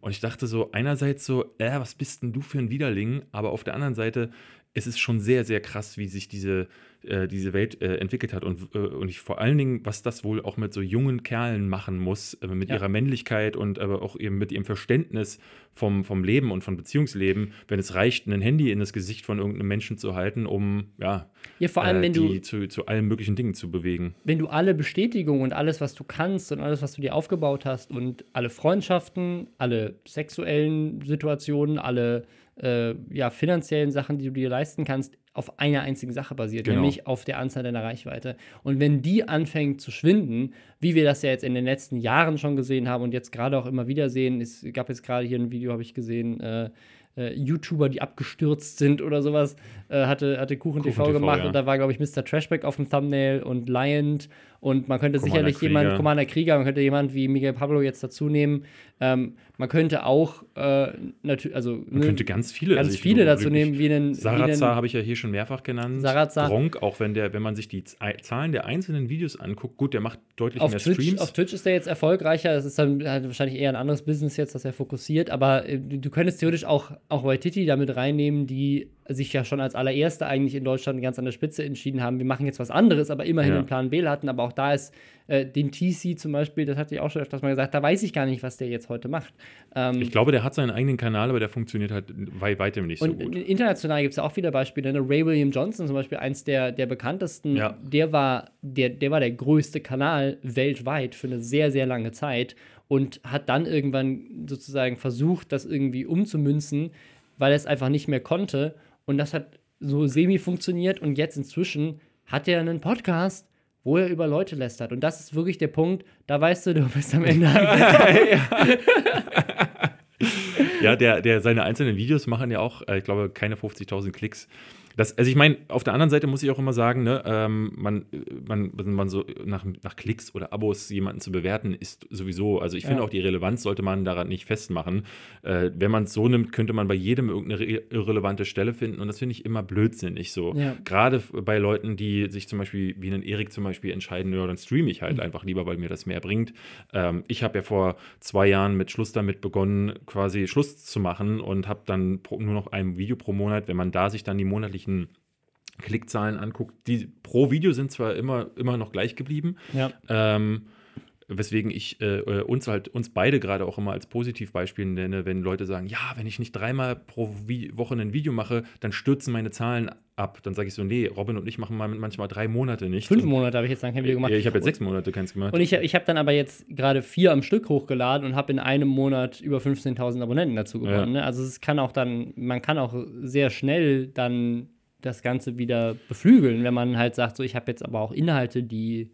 Und ich dachte so, einerseits so, äh, was bist denn du für ein Widerling? Aber auf der anderen Seite, es ist schon sehr, sehr krass, wie sich diese, äh, diese Welt äh, entwickelt hat und, äh, und ich, vor allen Dingen, was das wohl auch mit so jungen Kerlen machen muss, äh, mit ja. ihrer Männlichkeit und aber auch eben mit ihrem Verständnis vom, vom Leben und von Beziehungsleben, wenn es reicht, ein Handy in das Gesicht von irgendeinem Menschen zu halten, um ja, ja vor allem, äh, wenn die du, zu, zu allen möglichen Dingen zu bewegen. Wenn du alle Bestätigungen und alles, was du kannst und alles, was du dir aufgebaut hast und alle Freundschaften, alle sexuellen Situationen, alle ja, finanziellen Sachen, die du dir leisten kannst, auf einer einzigen Sache basiert, Genau. nämlich auf der Anzahl deiner Reichweite. Und wenn die anfängt zu schwinden, wie wir das ja jetzt in den letzten Jahren schon gesehen haben und jetzt gerade auch immer wieder sehen, es gab jetzt gerade hier ein Video, habe ich gesehen, äh, äh, YouTuber, die abgestürzt sind oder sowas, äh, hatte, hatte Kuchen, TV Kuchen TV, gemacht ja. und da war, glaube ich, Mr. Trashback auf dem Thumbnail und Lion und man könnte Commander sicherlich jemand, Krieger. Commander Krieger, man könnte jemand wie Miguel Pablo jetzt dazu nehmen. Ähm, man könnte auch äh, natürlich, also Man könnte ganz viele, ganz also viele dazu nehmen, wie einen, Sarazar habe ich ja hier schon mehrfach genannt. Sarazar. Gronk, auch wenn der, wenn man sich die Zahlen der einzelnen Videos anguckt, gut, der macht deutlich auf mehr Twitch, Streams. auf Twitch ist er jetzt erfolgreicher. Das ist dann halt wahrscheinlich eher ein anderes Business jetzt, das er fokussiert. Aber äh, du du könntest theoretisch auch, auch Waititi damit reinnehmen, die sich ja schon als allererste eigentlich in Deutschland ganz an der Spitze entschieden haben. Wir machen jetzt was anderes, aber immerhin Ja. einen Plan B hatten. Aber auch da ist äh, den TC zum Beispiel, das hatte ich auch schon öfters mal gesagt, da weiß ich gar nicht, was der jetzt heute macht. Ähm, ich glaube, der hat seinen eigenen Kanal, aber der funktioniert halt bei weitem nicht so gut. international gibt es ja auch wieder Beispiele. Ne? Ray William Johnson zum Beispiel, eins der, der bekanntesten, Ja. der, war, der, der war der größte Kanal weltweit für eine sehr, sehr lange Zeit und hat dann irgendwann sozusagen versucht, das irgendwie umzumünzen, weil er es einfach nicht mehr konnte. Und das hat so semi funktioniert und jetzt inzwischen hat er einen Podcast, wo er über Leute lästert. Und das ist wirklich der Punkt, da weißt du, du bist am Ende. (laughs) Ja, der, der seine einzelnen Videos machen ja auch, äh, ich glaube, keine 50.000 Klicks. Das, also ich meine, auf der anderen Seite muss ich auch immer sagen, ne, ähm, man, man, man so nach, nach Klicks oder Abos jemanden zu bewerten, ist sowieso, also ich finde Ja. auch die Relevanz sollte man daran nicht festmachen. Äh, wenn man es so nimmt, könnte man bei jedem irgendeine re- irrelevante Stelle finden und das finde ich immer blödsinnig so. Ja. Gerade bei Leuten, die sich zum Beispiel, wie einen Erik zum Beispiel entscheiden, ja, dann streame ich Mhm. halt einfach lieber, weil mir das mehr bringt. Ähm, ich habe ja vor zwei Jahren mit Schluss damit begonnen, quasi Schluss zu machen und habe dann pro, nur noch ein Video pro Monat. Wenn man da sich dann die monatlichen Klickzahlen anguckt, die pro Video sind zwar immer, immer noch gleich geblieben, ja. ähm, weswegen ich äh, äh, uns halt uns beide gerade auch immer als Positivbeispiel nenne, wenn Leute sagen, ja, wenn ich nicht dreimal pro Vi Woche ein Video mache, dann stürzen meine Zahlen ab. Dann sage ich so, nee, Robin und ich machen mal manchmal drei Monate nicht. Fünf Monate habe ich jetzt lang kein Video gemacht. Ja, ich habe jetzt sechs Monate keins gemacht. Und ich, ich habe dann aber jetzt gerade vier am Stück hochgeladen und habe in einem Monat über 15.000 Abonnenten dazu gewonnen. Ne? Also es kann auch dann, man kann auch sehr schnell dann das Ganze wieder beflügeln, wenn man halt sagt, so ich habe jetzt aber auch Inhalte, die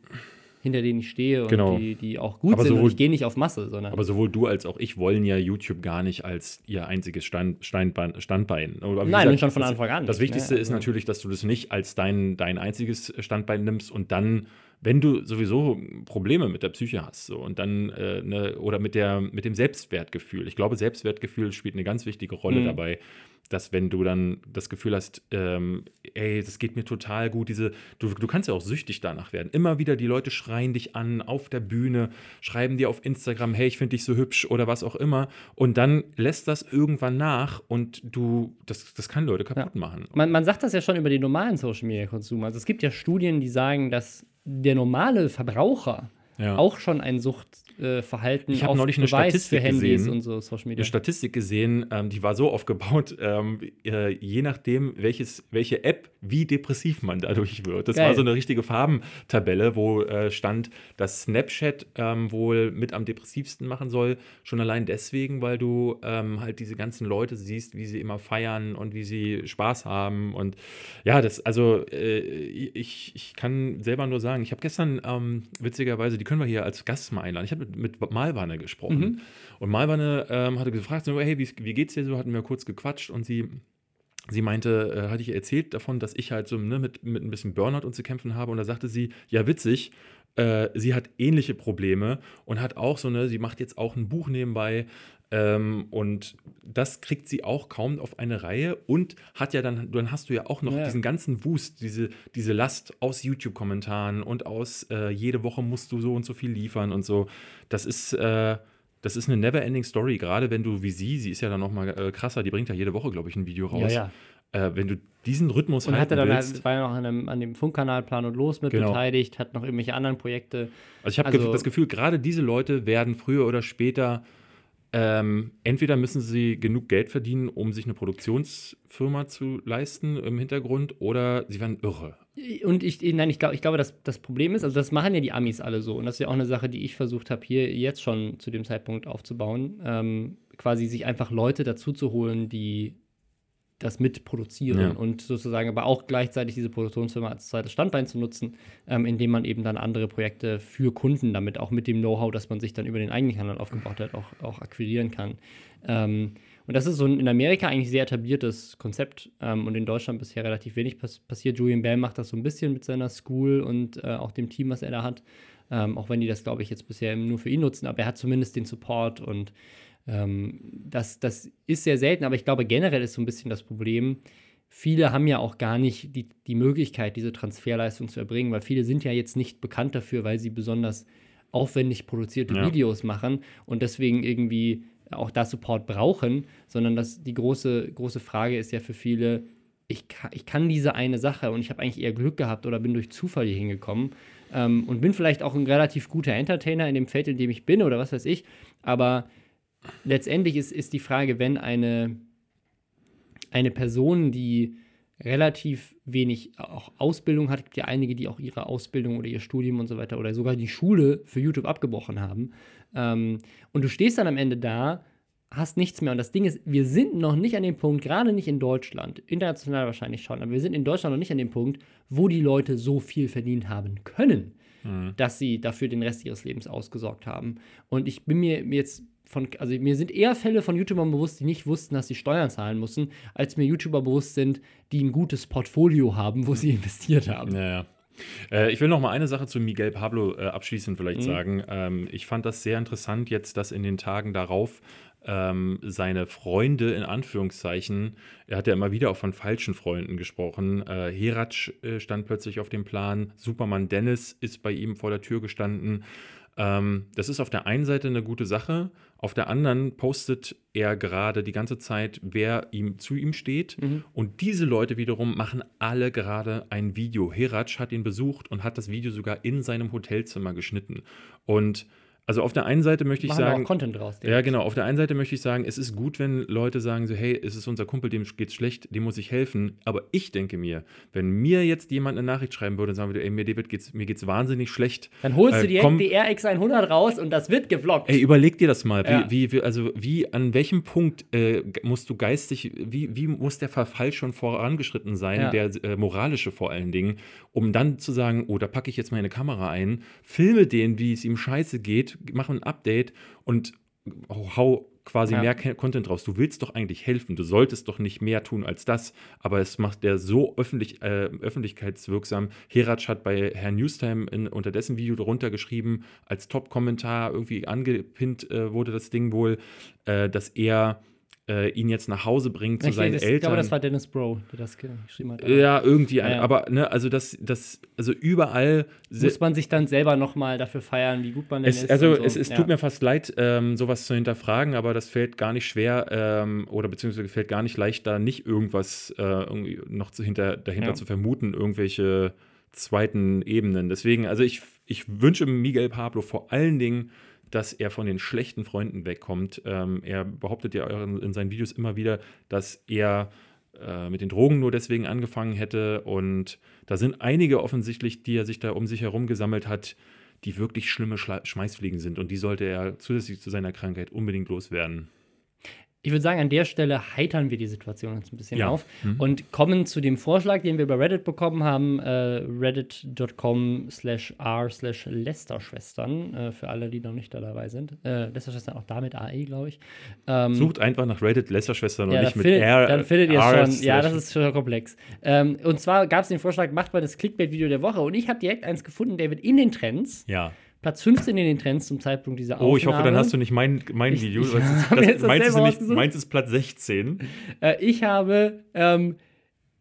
hinter denen ich stehe und Genau. die, die auch gut Aber sind und sowohl- ich gehe nicht auf Masse, sondern aber sowohl du als auch ich wollen ja YouTube gar nicht als ihr einziges Stand, Standbein. Wie Nein, und schon von das- Anfang an Das nicht, Wichtigste ne? ist Also- natürlich, dass du das nicht als dein, dein einziges Standbein nimmst und dann, wenn du sowieso Probleme mit der Psyche hast, so und dann äh, ne, oder mit der mit dem Selbstwertgefühl. Ich glaube, Selbstwertgefühl spielt eine ganz wichtige Rolle Mhm. dabei, dass wenn du dann das Gefühl hast, ähm, ey, das geht mir total gut, diese, du, du kannst ja auch süchtig danach werden. Immer wieder die Leute schreien dich an auf der Bühne, schreiben dir auf Instagram, hey, ich finde dich so hübsch oder was auch immer. Und dann lässt das irgendwann nach und du, das, das kann Leute kaputt machen. Man, man sagt das ja schon über den normalen Social Media Konsum. Also es gibt ja Studien, die sagen, dass der normale Verbraucher Ja. auch schon ein Suchtverhalten Ich hab auf neulich eine Beweis Statistik für Handys gesehen. und so Social Media. eine Statistik gesehen, ähm, die war so aufgebaut, ähm, äh, je nachdem, welches, welche App, wie depressiv man dadurch wird. Das Geil. war so eine richtige Farbentabelle, wo äh, stand, dass Snapchat ähm, wohl mit am depressivsten machen soll. Schon allein deswegen, weil du ähm, halt diese ganzen Leute siehst, wie sie immer feiern und wie sie Spaß haben. Und ja, das, also äh, ich, ich kann selber nur sagen, ich habe gestern ähm, witzigerweise, die können wir hier als Gast mal einladen. Ich habe mit, Malwanne gesprochen. Mhm. Und Malwanne ähm, hatte gefragt, so, hey, wie, wie geht's dir so? Hatten wir kurz gequatscht und sie, sie meinte, äh, hatte ich ihr erzählt davon, dass ich halt so ne, mit, mit ein bisschen Burnout und zu kämpfen habe. Und da sagte sie, ja, witzig, äh, sie hat ähnliche Probleme und hat auch so eine, sie macht jetzt auch ein Buch nebenbei. Ähm, und das kriegt sie auch kaum auf eine Reihe und hat ja dann, dann hast du ja auch noch Ja. diesen ganzen Wust, diese, diese Last aus YouTube-Kommentaren und aus äh, jede Woche musst du so und so viel liefern und so. Das ist, äh, das ist eine never-ending Story, gerade wenn du wie sie, sie ist ja dann noch mal äh, krasser, die bringt ja jede Woche, glaube ich, ein Video ja, raus. ja. Äh, wenn du diesen Rhythmus Und halten hatte dann willst, halt, war ja noch an, einem, an dem Funkkanal Plan und Los mit Genau. beteiligt, hat noch irgendwelche anderen Projekte. Also ich habe Also- das Gefühl, gerade diese Leute werden früher oder später ähm, entweder müssen sie genug Geld verdienen, um sich eine Produktionsfirma zu leisten im Hintergrund, oder sie werden irre. Und ich, nein, ich glaube, ich glaube, dass das Problem ist, also das machen ja die Amis alle so. Und das ist ja auch eine Sache, die ich versucht habe, hier jetzt schon zu dem Zeitpunkt aufzubauen. Ähm, quasi sich einfach Leute dazu zu holen, die das mitproduzieren Ja. und sozusagen aber auch gleichzeitig diese Produktionsfirma als zweites Standbein zu nutzen, ähm, indem man eben dann andere Projekte für Kunden damit auch mit dem Know-how, das man sich dann über den eigenen Kanal aufgebaut hat, auch, auch akquirieren kann. Ähm, und das ist so ein in Amerika eigentlich sehr etabliertes Konzept ähm, und in Deutschland bisher relativ wenig pass passiert. Julian Bell macht das so ein bisschen mit seiner School und äh, auch dem Team, was er da hat. Ähm, auch wenn die das, glaube ich, jetzt bisher nur für ihn nutzen, aber er hat zumindest den Support und ähm, das, das ist sehr selten, aber ich glaube, generell ist so ein bisschen das Problem, viele haben ja auch gar nicht die, die Möglichkeit, diese Transferleistung zu erbringen, weil viele sind ja jetzt nicht bekannt dafür, weil sie besonders aufwendig produzierte Ja. Videos machen und deswegen irgendwie auch da Support brauchen, sondern das, die große, große Frage ist ja für viele, ich kann, ich kann diese eine Sache und ich habe eigentlich eher Glück gehabt oder bin durch Zufall hier hingekommen ähm, und bin vielleicht auch ein relativ guter Entertainer in dem Feld, in dem ich bin oder was weiß ich, aber letztendlich ist, ist die Frage, wenn eine, eine Person, die relativ wenig auch Ausbildung hat, gibt ja einige, die auch ihre Ausbildung oder ihr Studium und so weiter oder sogar die Schule für YouTube abgebrochen haben. Ähm, und du stehst dann am Ende da, hast nichts mehr. Und das Ding ist, wir sind noch nicht an dem Punkt, gerade nicht in Deutschland, international wahrscheinlich schon, aber wir sind in Deutschland noch nicht an dem Punkt, wo die Leute so viel verdient haben können, dass sie dafür den Rest ihres Lebens ausgesorgt haben. Und ich bin mir jetzt von, also mir sind eher Fälle von YouTubern bewusst, die nicht wussten, dass sie Steuern zahlen müssen, als mir YouTuber bewusst sind, die ein gutes Portfolio haben, wo sie investiert haben. Ja, ja. Äh, ich will noch mal eine Sache zu Miguel Pablo äh, abschließend vielleicht Mhm. sagen. Ähm, ich fand das sehr interessant jetzt, dass in den Tagen darauf ähm, seine Freunde in Anführungszeichen, er hat ja immer wieder auch von falschen Freunden gesprochen. Äh, Heratsch äh, stand plötzlich auf dem Plan, Superman Dennis ist bei ihm vor der Tür gestanden. Ähm, das ist auf der einen Seite eine gute Sache, auf der anderen postet er gerade die ganze Zeit, wer ihm zu ihm steht. Und diese Leute wiederum machen alle gerade ein Video. Heratsch hat ihn besucht und hat das Video sogar in seinem Hotelzimmer geschnitten. Und also auf der einen Seite möchte ich Machen wir sagen, auch Content draus. ja, genau. Auf der einen Seite möchte ich sagen, es ist gut, wenn Leute sagen so, hey, es ist unser Kumpel, dem geht's schlecht, dem muss ich helfen. Aber ich denke mir, wenn mir jetzt jemand eine Nachricht schreiben würde und sagen würde, ey, mir David geht's, mir geht's wahnsinnig schlecht. Dann holst äh, du direkt komm- die RX 100 raus und das wird gevloggt. Ey, überleg dir das mal. Wie, Ja. wie, wie, also wie, an welchem Punkt äh, musst du geistig, wie, wie muss der Verfall schon vorangeschritten sein, Ja. der äh, moralische vor allen Dingen, um dann zu sagen, oh, da packe ich jetzt meine Kamera ein, filme den, wie es ihm scheiße geht, mache ein Update und hau quasi Ja. mehr Content raus. Du willst doch eigentlich helfen. Du solltest doch nicht mehr tun als das. Aber es macht der so öffentlich, äh, öffentlichkeitswirksam. Heratsch hat bei Herrn Newstime in, unter dessen Video darunter geschrieben, als Top-Kommentar irgendwie angepinnt äh, wurde das Ding wohl, äh, dass er äh, ihn jetzt nach Hause bringt zu Ich, seinen das, ich Eltern. glaube, das war Dennis Bro, der das ge- geschrieben hat. ja, irgendwie, Ja, ja. aber ne, also das, das, also überall Muss man sich dann selber noch mal dafür feiern, wie gut man denn es, ist. also so. es, es Ja. tut mir fast leid, ähm, sowas zu hinterfragen, aber das fällt gar nicht schwer ähm, oder beziehungsweise fällt gar nicht leicht, da nicht irgendwas äh, irgendwie noch zu hinter, dahinter Ja. zu vermuten, irgendwelche zweiten Ebenen. Deswegen, also ich, ich wünsche Miguel Pablo vor allen Dingen, dass er von den schlechten Freunden wegkommt. Ähm, er behauptet ja in, in seinen Videos immer wieder, dass er äh, mit den Drogen nur deswegen angefangen hätte. Und da sind einige offensichtlich, die er sich da um sich herum gesammelt hat, die wirklich schlimme Schla Schmeißfliegen sind. Und die sollte er zusätzlich zu seiner Krankheit unbedingt loswerden. Ich würde sagen, an der Stelle heitern wir die Situation jetzt ein bisschen Ja. auf Mhm. und kommen zu dem Vorschlag, den wir bei Reddit bekommen haben, äh, reddit.com slash r slash Lästerschwestern, äh, für alle, die noch nicht da dabei sind. Äh, Lästerschwestern auch damit AE, glaube ich. Ähm, Sucht einfach nach Reddit Lästerschwestern und ja, nicht da mit findet, R. dann findet ihr es schon. Ja, das ist schon komplex. Ähm, und zwar gab es den Vorschlag, macht mal das Clickbait-Video der Woche. Und ich habe direkt eins gefunden, David, in den Trends. Ja. Platz 15 in den Trends zum Zeitpunkt dieser Aufnahme. Oh, ich hoffe, dann hast du nicht mein, mein Ich- Video. (laughs) ich habe das, meins, ist rausgesucht. meins ist Platz 16. Äh, ich habe, ähm,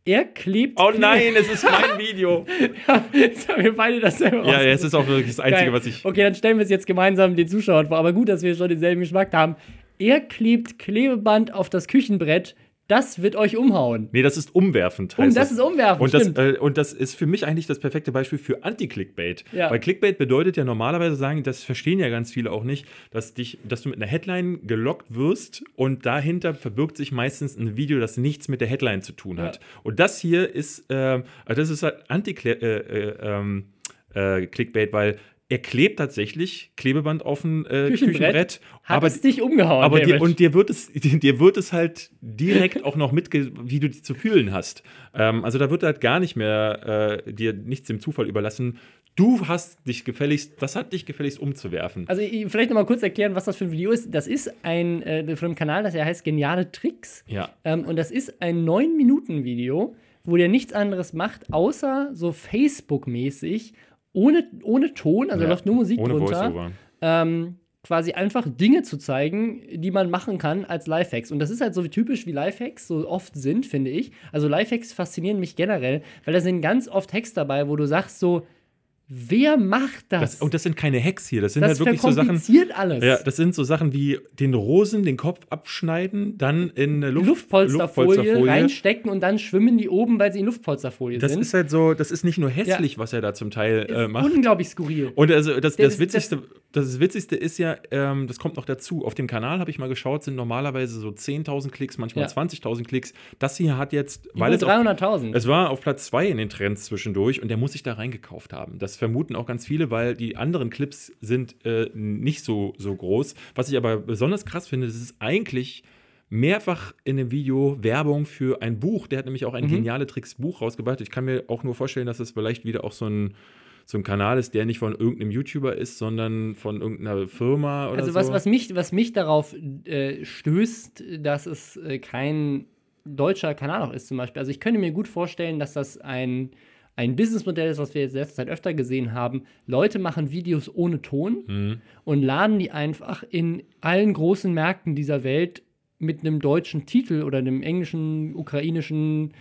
er klebt. Oh nein, es ist mein Video. (laughs) Jetzt haben wir beide dasselbe Ja, rausgesucht. es ist auch wirklich das Einzige, Geil. was ich. Okay, dann stellen wir es jetzt gemeinsam den Zuschauern vor. Aber gut, dass wir schon denselben Geschmack haben. Er klebt Klebeband auf das Küchenbrett. Das wird euch umhauen. Nee, das ist umwerfend. Um, heißt das ist umwerfend, Und das, äh, und das ist für mich eigentlich das perfekte Beispiel für Anti-Clickbait. Ja. Weil Clickbait bedeutet ja normalerweise sagen, das verstehen ja ganz viele auch nicht, dass, dich, dass du mit einer Headline gelockt wirst und dahinter verbirgt sich meistens ein Video, das nichts mit der Headline zu tun hat. Und das hier ist, also das ist halt Anti-Clickbait, äh, äh, ähm, äh, Clickbait, weil er klebt tatsächlich Klebeband auf ein äh, Küchenbrett. Küchenbrett. Hat aber es dich umgehauen, aber dir, und dir wird, es, (laughs) dir wird es halt direkt auch noch mitge, wie du dich zu fühlen hast. Ähm, also da wird halt gar nicht mehr äh, dir nichts dem Zufall überlassen. Du hast dich gefälligst, das hat dich gefälligst umzuwerfen. Also ich- vielleicht noch mal kurz erklären, was das für ein Video ist. Das ist ein äh, von einem Kanal, das heißt Geniale Tricks. ja. Ähm, und das ist ein 9-Minuten-Video, wo der nichts anderes macht, außer so Facebook-mäßig, ohne, ohne Ton, also ja. läuft nur Musik drunter, ähm, quasi einfach Dinge zu zeigen, die man machen kann als Lifehacks. Und das ist halt so typisch wie Lifehacks so oft sind, finde ich. Also Lifehacks faszinieren mich generell, weil da sind ganz oft Hacks dabei, wo du sagst so, wer macht das? Das, und das sind keine Hacks hier, das sind das halt wirklich so Sachen. verkompliziert alles. Ja, das sind so Sachen wie den Rosen den Kopf abschneiden, dann in eine Luft, Luftpolsterfolie, reinstecken und dann schwimmen die oben, weil sie in Luftpolsterfolie Das sind. ist halt so, das ist nicht nur hässlich, was er da zum Teil äh, Ist macht. unglaublich skurril. Und also das, Der- das, Witzigste, das Witzigste ist ja, ähm, das kommt noch dazu, auf dem Kanal habe ich mal geschaut, sind normalerweise so 10.000 Klicks, manchmal Ja. 20.000 Klicks. Das hier hat jetzt, Über weil es, auf, 300.000. es war auf Platz 2 in den Trends zwischendurch und der muss sich da reingekauft haben. Das vermuten auch ganz viele, weil die anderen Clips sind äh, nicht so, so groß. Was ich aber besonders krass finde, das ist eigentlich mehrfach in dem Video Werbung für ein Buch. Der hat nämlich auch ein Mhm. geniale Tricks Buch rausgebracht. Ich kann mir auch nur vorstellen, dass das vielleicht wieder auch so ein so ein Kanal ist, der nicht von irgendeinem YouTuber ist, sondern von irgendeiner Firma oder Also so. was, was, mich, was mich darauf äh, stößt, dass es äh, kein deutscher Kanal auch ist zum Beispiel. Also ich könnte mir gut vorstellen, dass das ein, ein Businessmodell ist, was wir jetzt letzte Zeit öfter gesehen haben. Leute machen Videos ohne Ton Mhm. und laden die einfach in allen großen Märkten dieser Welt mit einem deutschen Titel oder einem englischen, ukrainischen,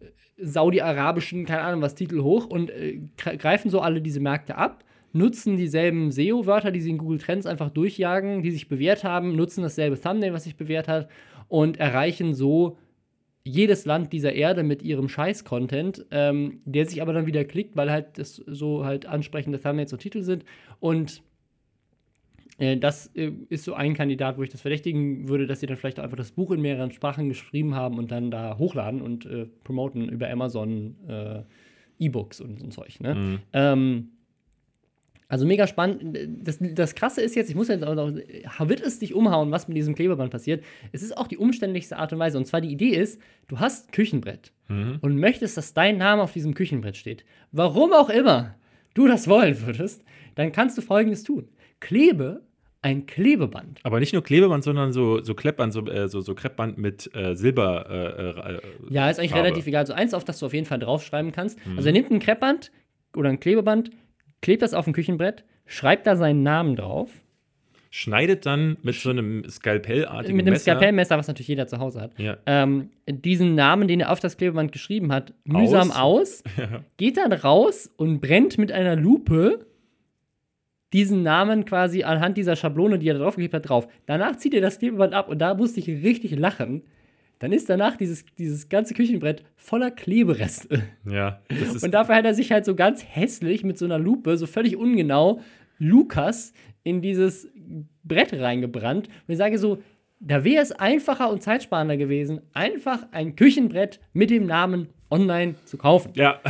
äh, saudi-arabischen, keine Ahnung was, Titel hoch und äh, gre- greifen so alle diese Märkte ab, nutzen dieselben SEO-Wörter, die sie in Google Trends einfach durchjagen, die sich bewährt haben, nutzen dasselbe Thumbnail, was sich bewährt hat und erreichen so jedes Land dieser Erde mit ihrem Scheiß-Content, ähm, der sich aber dann wieder klickt, weil halt das so halt ansprechende Thumbnails und Titel sind. Und äh, das äh, ist so ein Kandidat, wo ich das verdächtigen würde, dass sie dann vielleicht einfach das Buch in mehreren Sprachen geschrieben haben und dann da hochladen und äh, promoten über Amazon äh, E-Books und so ein Zeug. Ne? Mhm. Ähm, also mega spannend. Das, das Krasse ist jetzt, ich muss jetzt auch noch, wird es dich umhauen, was mit diesem Klebeband passiert? Es ist auch die umständlichste Art und Weise. Und zwar die Idee ist, du hast ein Küchenbrett Mhm. und möchtest, dass dein Name auf diesem Küchenbrett steht. Warum auch immer du das wollen würdest, dann kannst du folgendes tun. Klebe ein Klebeband. Aber nicht nur Klebeband, sondern so, so Kleppband, so, äh, so, so Kreppband mit äh, Silber. Äh, äh, Ja, ist eigentlich Farbe. relativ egal. So eins, auf das du auf jeden Fall draufschreiben kannst. Mhm. Also er nimmt ein Kreppband oder ein Klebeband, klebt das auf ein Küchenbrett, schreibt da seinen Namen drauf. Schneidet dann mit so einem Skalpellartigen mit einem Messer. Skalpellmesser, was natürlich jeder zu Hause hat. Ja. Ähm, diesen Namen, den er auf das Klebeband geschrieben hat, mühsam aus, (laughs) geht dann raus und brennt mit einer Lupe diesen Namen quasi anhand dieser Schablone, die er da draufgeklebt hat, drauf. Danach zieht er das Klebeband ab und da musste ich richtig lachen. Dann ist danach dieses, dieses ganze Küchenbrett voller Klebereste. Ja, Und dafür hat er sich halt so ganz hässlich mit so einer Lupe, so völlig ungenau, Lukas in dieses Brett reingebrannt. Und ich sage so, da wäre es einfacher und zeitsparender gewesen, einfach ein Küchenbrett mit dem Namen online zu kaufen. Ja.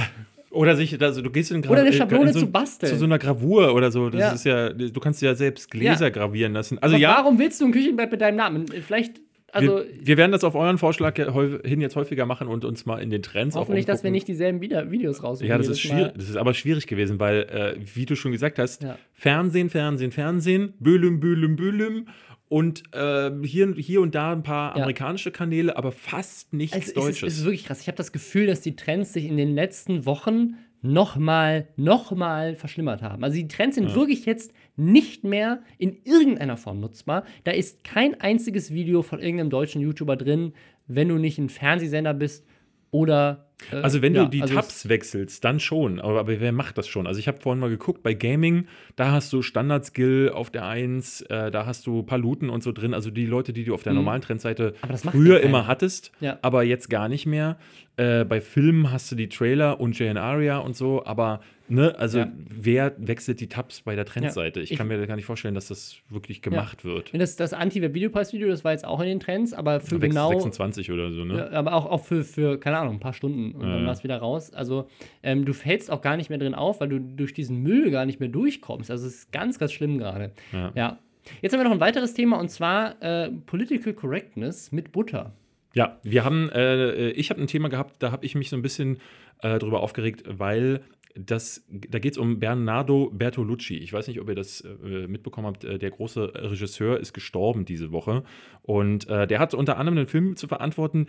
Oder sich, also du gehst in Gra Oder eine äh, Schablone in so, zu basteln. Zu so einer Gravur oder so. Das Ja. ist ja, du kannst ja selbst Gläser Ja. gravieren lassen. Also Aber ja, warum willst du ein Küchenbrett mit deinem Namen? Vielleicht, also wir, wir werden das auf euren Vorschlag ja hin jetzt häufiger machen und uns mal in den Trends hoffentlich, auch dass wir nicht dieselben Videos raussuchen. Ja, das ist schwierig. Das ist aber schwierig gewesen, weil, äh, wie du schon gesagt hast, Ja. Fernsehen, Fernsehen, Fernsehen, Bülüm, Bülüm, Bülüm und äh, hier, hier und da ein paar Ja. amerikanische Kanäle, aber fast nichts Also es ist, Deutsches. es ist wirklich krass. Ich habe das Gefühl, dass die Trends sich in den letzten Wochen nochmal, nochmal verschlimmert haben. Also die Trends sind wirklich jetzt nicht mehr in irgendeiner Form nutzbar. Da ist kein einziges Video von irgendeinem deutschen YouTuber drin, wenn du nicht ein Fernsehsender bist oder. äh, Also wenn ja, du die also Tabs wechselst, dann schon. Aber, aber wer macht das schon? Also ich habe vorhin mal geguckt, bei Gaming, da hast du Standard-Skill auf der 1, äh, da hast du Paluten und so drin. Also die Leute, die du auf der normalen Trendseite Mhm. Das macht früher immer hattest, Ja. aber jetzt gar nicht mehr. Äh, bei Filmen hast du die Trailer und Jane Aria und so, aber Ne? Also Ja. wer wechselt die Tabs bei der Trendseite? Ich, Ich- kann mir gar nicht vorstellen, dass das wirklich gemacht wird. Und Das, das Anti-Web-Videopreis-Video, das war jetzt auch in den Trends, aber für genau. 26 oder so, ne? Ja, aber auch, auch für, für, keine Ahnung, ein paar Stunden und Ja, dann ja. war es wieder raus. Also ähm, du fällst auch gar nicht mehr drin auf, weil du durch diesen Müll gar nicht mehr durchkommst. Also es ist ganz, ganz schlimm gerade. Ja. Ja. Jetzt haben wir noch ein weiteres Thema und zwar äh, Political Correctness mit Butter. Ja, wir haben, äh, ich habe ein Thema gehabt, da habe ich mich so ein bisschen äh, drüber aufgeregt, weil das, da geht es um Bernardo Bertolucci. Ich weiß nicht, ob ihr das äh, mitbekommen habt. Äh, der große Regisseur ist gestorben diese Woche. Und äh, der hat unter anderem einen Film zu verantworten,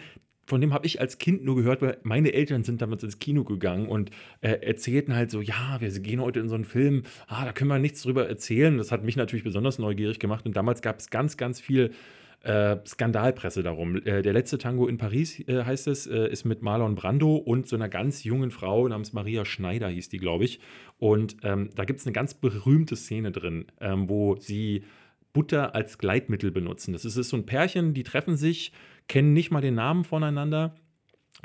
von dem habe ich als Kind nur gehört, weil meine Eltern sind damals ins Kino gegangen und äh, erzählten halt so, ja, wir gehen heute in so einen Film, ah, da können wir nichts drüber erzählen. Das hat mich natürlich besonders neugierig gemacht und damals gab es ganz, ganz viel äh, Skandalpresse darum. Äh, der letzte Tango in Paris äh, heißt es, äh, ist mit Marlon Brando und so einer ganz jungen Frau namens Maria Schneider hieß die, glaube ich. Und ähm, da gibt es eine ganz berühmte Szene drin, ähm, wo sie Butter als Gleitmittel benutzen. Das ist, ist so ein Pärchen, die treffen sich, kennen nicht mal den Namen voneinander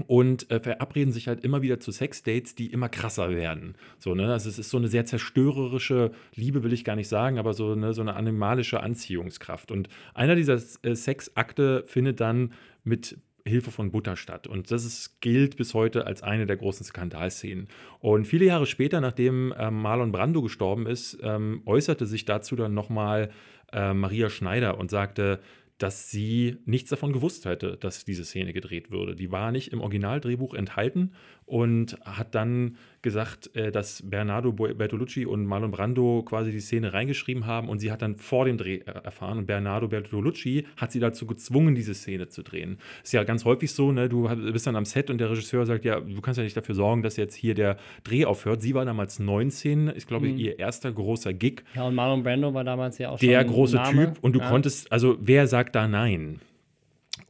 und äh, verabreden sich halt immer wieder zu Sexdates, die immer krasser werden. So, ne? Also es ist so eine sehr zerstörerische Liebe, will ich gar nicht sagen, aber so, ne, so eine animalische Anziehungskraft. Und einer dieser äh, Sexakte findet dann mit Hilfe von Butter statt. Und das ist, gilt bis heute als eine der großen Skandalszenen. Und viele Jahre später, nachdem ähm, Marlon Brando gestorben ist, ähm, äußerte sich dazu dann nochmal äh, Maria Schneider und sagte, dass sie nichts davon gewusst hätte, dass diese Szene gedreht würde. Die war nicht im Originaldrehbuch enthalten und hat dann gesagt, äh, dass Bernardo Bertolucci und Marlon Brando quasi die Szene reingeschrieben haben und sie hat dann vor dem Dreh äh, erfahren und Bernardo Bertolucci hat sie dazu gezwungen, diese Szene zu drehen. Ist ja ganz häufig so, ne? du bist dann am Set und der Regisseur sagt, ja, du kannst ja nicht dafür sorgen, dass jetzt hier der Dreh aufhört. Sie war damals 19, ist glaube ich Mhm. ihr erster großer Gig Ja, und Marlon Brando war damals ja auch schon der ein große Name. Typ und du ja. konntest, also wer sagt da nein?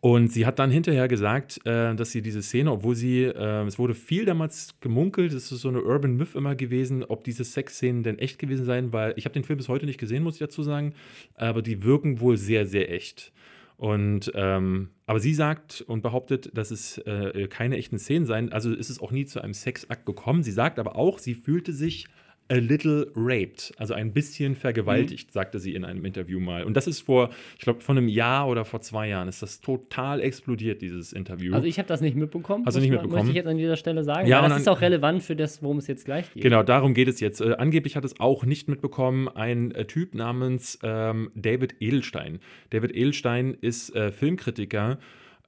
Und sie hat dann hinterher gesagt, äh, dass sie diese Szene, obwohl sie, äh, es wurde viel damals gemunkelt, es ist so eine Urban Myth immer gewesen, ob diese Sexszenen denn echt gewesen seien, weil ich habe den Film bis heute nicht gesehen, muss ich dazu sagen, aber die wirken wohl sehr, sehr echt. Und ähm, aber sie sagt und behauptet, dass es äh, keine echten Szenen seien. Also ist es auch nie zu einem Sexakt gekommen. Sie sagt aber auch, sie fühlte sich a little raped, also ein bisschen vergewaltigt, Mhm. sagte sie in einem Interview mal. Und das ist vor, ich glaube, vor einem Jahr oder vor zwei Jahren ist das total explodiert, dieses Interview. Also ich habe das nicht mitbekommen. Muss nicht mitbekommen? Möchte ich jetzt an dieser Stelle sagen. Ja, das ist auch relevant für das, worum es jetzt gleich geht. Genau, darum geht es jetzt. Äh, angeblich hat es auch nicht mitbekommen ein äh, Typ namens ähm, David Edelstein. David Edelstein ist äh, Filmkritiker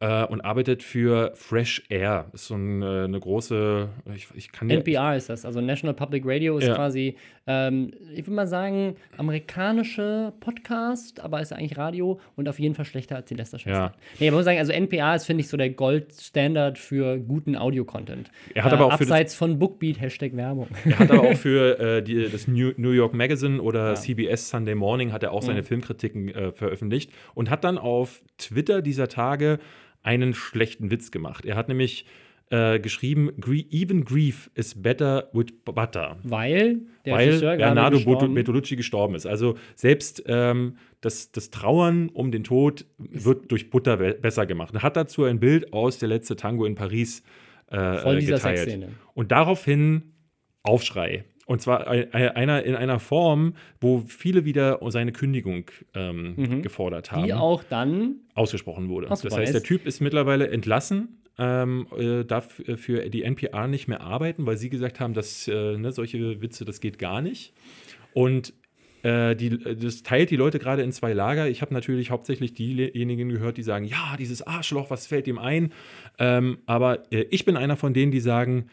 äh, und arbeitet für Fresh Air. Ist so ein, äh, eine große, ich, ich kann NPR ist das, also National Public Radio ist Ja. quasi, ähm, ich würde mal sagen, amerikanische Podcast, aber ist eigentlich Radio und auf jeden Fall schlechter als die Lester-Schwestern. Ja. Nee, aber muss sagen, also NPR ist, finde ich, so der Gold-Standard für guten Audio-Content. Er hat aber auch für das- Abseits von Bookbeat, Hashtag Werbung. Er hat aber auch (laughs) für äh, die, das New, New York Magazine oder. CBS Sunday Morning hat er auch seine Mhm. Filmkritiken äh, veröffentlicht und hat dann auf Twitter dieser Tage einen schlechten Witz gemacht. Er hat nämlich äh, geschrieben, "Grie- even grief is better with butter. Weil der weil Regisseur Bernardo gestorben- Bertolucci gestorben ist. Also selbst ähm, das, das Trauern um den Tod wird durch Butter be- besser gemacht. Er hat dazu ein Bild aus der letzte Tango in Paris äh, äh, dieser geteilt. Sexszene. Und daraufhin Aufschrei. Und zwar ein- einer in einer Form, wo viele wieder seine Kündigung ähm, Mhm. gefordert haben die auch dann ausgesprochen wurde. Das heißt, der. Typ ist mittlerweile entlassen, ähm, äh, darf äh, für die NPR nicht mehr arbeiten, weil sie gesagt haben, dass äh, ne, solche Witze, das geht gar nicht. Und äh, die, das teilt die Leute gerade in zwei Lager. Ich habe natürlich hauptsächlich diejenigen gehört, die sagen, ja, dieses Arschloch, was fällt ihm ein? Ähm, aber äh, ich bin einer von denen, die sagen,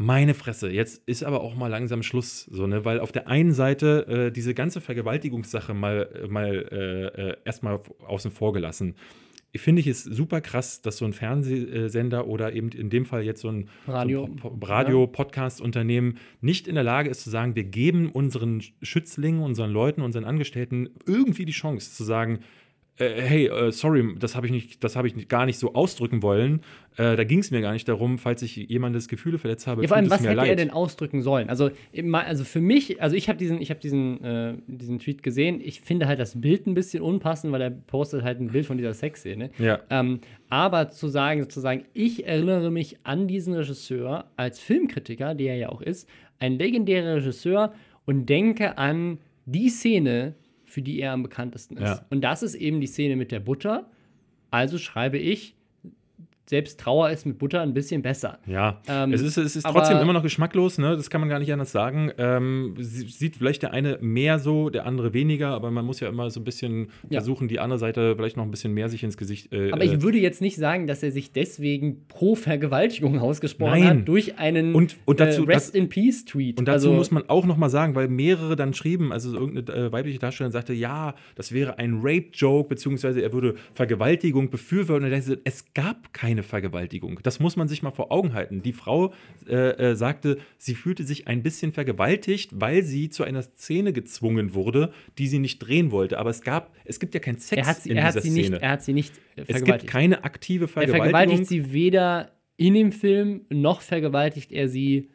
meine Fresse, jetzt ist aber auch mal langsam Schluss, so, ne? Weil auf der einen Seite äh, diese ganze Vergewaltigungssache mal, mal äh, äh, erstmal außen vor gelassen. Ich finde ich es super krass, dass so ein Fernsehsender oder eben in dem Fall jetzt so ein Radio. so Radio-Podcast-Unternehmen nicht in der Lage ist zu sagen, wir geben unseren Schützlingen, unseren Leuten, unseren Angestellten irgendwie die Chance zu sagen, äh, hey, äh, sorry, das habe ich nicht, das habe ich gar nicht so ausdrücken wollen. Äh, da ging es mir gar nicht darum, falls ich jemandes Gefühle verletzt habe. Ja, vor allem, was hätte leid. er denn ausdrücken sollen? Also, also für mich, also ich habe diesen, ich habe diesen, äh, diesen Tweet gesehen. Ich finde halt das Bild ein bisschen unpassend, weil er postet halt ein Bild von dieser Sexszene. Ja. Ähm, aber zu sagen, sozusagen, ich erinnere mich an diesen Regisseur als Filmkritiker, der er ja auch ist, ein legendärer Regisseur und denke an die Szene, für die er am bekanntesten ist. Ja. Und das ist eben die Szene mit der Butter. Also schreibe ich, selbst Trauer ist mit Butter ein bisschen besser. Ja, Ähm, es ist, es ist trotzdem immer noch geschmacklos, ne? das kann man gar nicht anders sagen. Ähm, sie- sieht vielleicht der eine mehr so, der andere weniger, aber man muss ja immer so ein bisschen Ja. versuchen, die andere Seite vielleicht noch ein bisschen mehr sich ins Gesicht. Äh, Aber äh, ich würde jetzt nicht sagen, dass er sich deswegen pro Vergewaltigung ausgesprochen Nein. hat durch einen Und- und dazu- äh, Rest in Peace Tweet. Und dazu also, muss man auch noch mal sagen, weil mehrere dann schrieben, also irgendeine äh, weibliche Darstellerin sagte, ja, das wäre ein Rape-Joke, beziehungsweise er würde Vergewaltigung befürworten. Und er sagte, es gab keine Vergewaltigung. Das muss man sich mal vor Augen halten. Die Frau äh, äh, sagte, sie fühlte sich ein bisschen vergewaltigt, weil sie zu einer Szene gezwungen wurde, die sie nicht drehen wollte. Aber es gab, es gibt ja keinen Sex er hat sie, in er dieser sie nicht, Szene. er hat sie nicht äh, es gibt vergewaltigt. keine aktive er Vergewaltigung. vergewaltigt sie weder in dem Film, noch vergewaltigt er sie.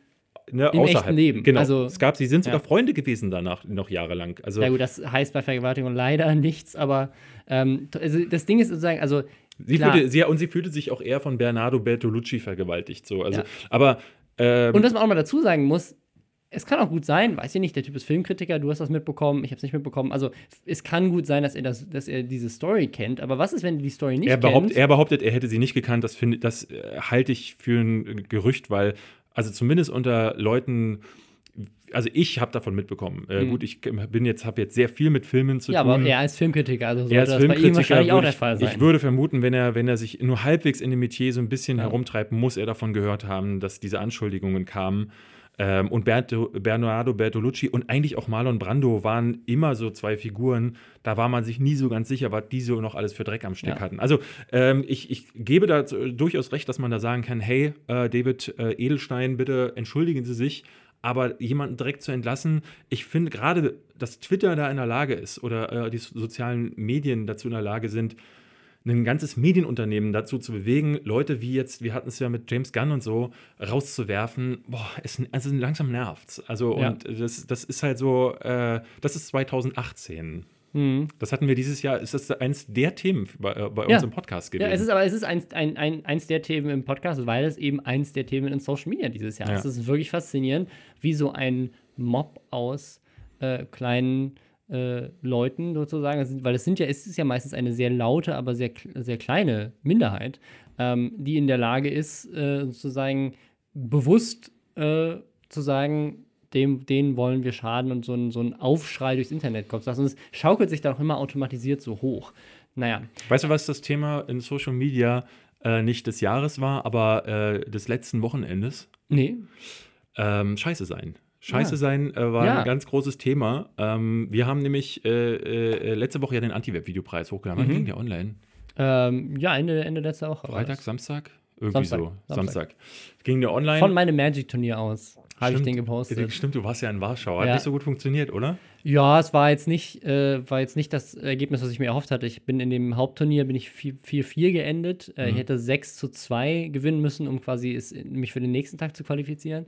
ne, im echten Leben. Genau. Also- es gab, sie sind sogar Ja. Freunde gewesen danach noch jahrelang. Also Ja gut, das heißt bei Vergewaltigung leider (laughs) nichts, aber ähm, also das Ding ist sozusagen, also Sie klar. fühlte, sie, und sie fühlte sich auch eher von Bernardo Bertolucci vergewaltigt. So. Also, Ja. Aber ähm, Und was man auch mal dazu sagen muss, es kann auch gut sein, weiß ich nicht, der Typ ist Filmkritiker, du hast das mitbekommen, ich habe es nicht mitbekommen. Also es kann gut sein, dass er, das, dass er diese Story kennt, aber was ist, wenn er die Story nicht er, behaupt, kennt? er behauptet, er hätte sie nicht gekannt. Das, finde- das äh, halte ich für ein Gerücht, weil, also zumindest unter Leuten. Also ich habe davon mitbekommen. Äh, Gut, ich bin jetzt, habe jetzt sehr viel mit Filmen zu Mhm. ja, tun. aber er ist Filmkritiker, also sollte Er ist das bei ihm Filmkritiker. wahrscheinlich auch der ich, Fall sein. ich würde vermuten, wenn er, wenn er sich nur halbwegs in dem Metier so ein bisschen herumtreibt, muss er davon gehört haben, dass diese Anschuldigungen kamen. Ähm, und Berto, Bernardo Bertolucci und eigentlich auch Marlon Brando waren immer so zwei Figuren, da war man sich nie so ganz sicher, was die so noch alles für Dreck am Steck Ja. hatten. Also ähm, ich, ich gebe da durchaus recht, dass man da sagen kann, hey, äh, David äh, Edelstein, bitte entschuldigen Sie sich. Aber jemanden direkt zu entlassen, ich finde gerade, dass Twitter da in der Lage ist oder äh, die sozialen Medien dazu in der Lage sind, ein ganzes Medienunternehmen dazu zu bewegen, Leute wie jetzt, wir hatten es ja mit James Gunn und so, rauszuwerfen, boah, es, also langsam nervt's. Also, Ja. und das, das ist halt so, äh, das ist 2018. Mhm. Das hatten wir dieses Jahr, ist das eins der Themen bei, äh, bei Ja. uns im Podcast gewesen. Ja, es ist aber es ist eins, ein, ein, eins der Themen im Podcast, weil es eben eins der Themen in Social Media dieses Jahr Ja. ist. Es ist wirklich faszinierend, wie so ein Mob aus äh, kleinen äh, Leuten sozusagen, sind, weil es sind ja, es ist ja meistens eine sehr laute, aber sehr, sehr kleine Minderheit, ähm, die in der Lage ist, äh, sozusagen bewusst äh, zu sagen, dem, denen wollen wir schaden und so ein, so ein Aufschrei durchs Internet kommt. Es schaukelt sich dann auch immer automatisiert so hoch. Naja, Weißt du, was das Thema in Social Media äh, nicht des Jahres war, aber äh, des letzten Wochenendes? nee, Ähm, Scheiße sein. Scheiße Ja. sein äh, war Ja. ein ganz großes Thema. Ähm, wir haben nämlich äh, äh, letzte Woche ja den Anti-Web-Videopreis hochgeladen. Wann Mhm. ging der online? Ähm, ja, Ende, Ende letzter Woche. Freitag. Samstag? Irgendwie Samstag, so. Samstag. Samstag. Ging der online? Von meinem Magic-Turnier aus habe ich den gepostet. Stimmt, du warst ja in Warschau. Hat Ja. nicht so gut funktioniert, oder? Ja, es war jetzt nicht, äh, war jetzt nicht das Ergebnis, was ich mir erhofft hatte. Ich bin in dem Hauptturnier bin ich 4-4 geendet. Äh, Mhm. Ich hätte 6 zu 2 gewinnen müssen, um quasi es, mich für den nächsten Tag zu qualifizieren.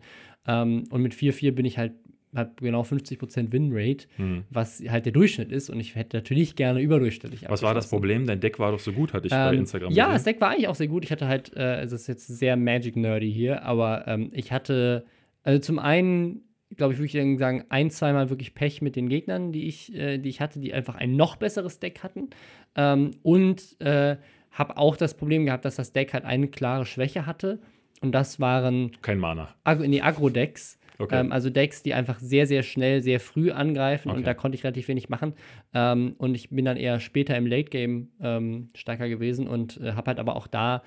Ähm, und mit 4-4 bin ich halt hab genau 50% Winrate, Hm. was halt der Durchschnitt ist. Und ich hätte natürlich gerne überdurchschnittlich Was war das. Problem? Dein Deck war doch so gut, hatte ich bei Ähm, Instagram Ja, gesehen. das Deck war eigentlich auch sehr gut. Ich hatte halt, äh, es ist jetzt sehr Magic-nerdy hier, aber ähm, ich hatte, also zum einen, glaube ich, würde ich sagen, ein, zweimal wirklich Pech mit den Gegnern, die ich, äh, die ich hatte, die einfach ein noch besseres Deck hatten. Ähm, und äh, habe auch das Problem gehabt, dass das Deck halt eine klare Schwäche hatte. Und das waren Kein Mana. Ag nee, Agro-Decks. Okay. Ähm, also Decks, die einfach sehr, sehr schnell, sehr früh angreifen Okay. und da konnte ich relativ wenig machen. Ähm, und ich bin dann eher später im Late-Game ähm, stärker gewesen und äh, habe halt aber auch da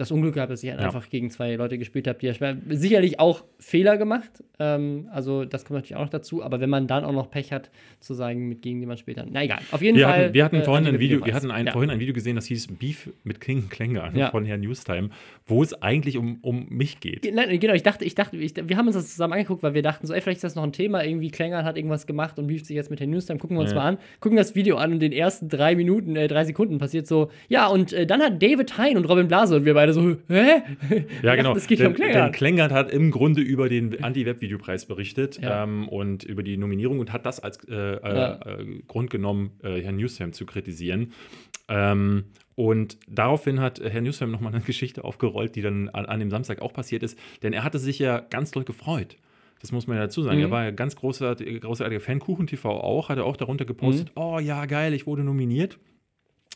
das Unglück gehabt, dass ich halt Ja. einfach gegen zwei Leute gespielt habe, die ja sicherlich auch Fehler gemacht. Ähm, also das kommt natürlich auch noch dazu. Aber wenn man dann auch noch Pech hat, zu sagen, mit gegen die man später. Na egal. Auf jeden Wir Fall. hatten, wir hatten äh, vorhin ein Video, wir hatten ein, Ja. vorhin ein Video gesehen, das hieß Beef mit King Klänger Ja. von Herrn Newstime, wo es eigentlich um, um mich geht. Ge- Nein, genau, ich dachte, ich dachte, ich, wir haben uns das zusammen angeguckt, weil wir dachten so, ey, vielleicht ist das noch ein Thema, irgendwie Klängern hat irgendwas gemacht und beeft sich jetzt mit den Newstime, gucken wir uns mal an, gucken das Video an und in den ersten drei Minuten, äh, drei Sekunden passiert so, ja, und äh, dann hat David Hein und Robin Blase und wir beide so, hä? (laughs) Ja, genau. Das geht denn, um Klängern. denn Klängert hat im Grunde über den Anti-Web-Videopreis berichtet Ja. ähm, und über die Nominierung und hat das als äh, äh, Ja. äh, Grund genommen, äh, Herrn Newsham zu kritisieren. Ähm, und daraufhin hat Herr Newsham nochmal eine (laughs) Geschichte aufgerollt, die dann an, an dem Samstag auch passiert ist, denn er hatte sich ja ganz doll gefreut Das muss man ja dazu sagen. Mhm. Er war ja ganz großartiger, großartiger Fan. Kuchen TV auch, hat er auch darunter gepostet, Mhm. oh ja, geil, ich wurde nominiert.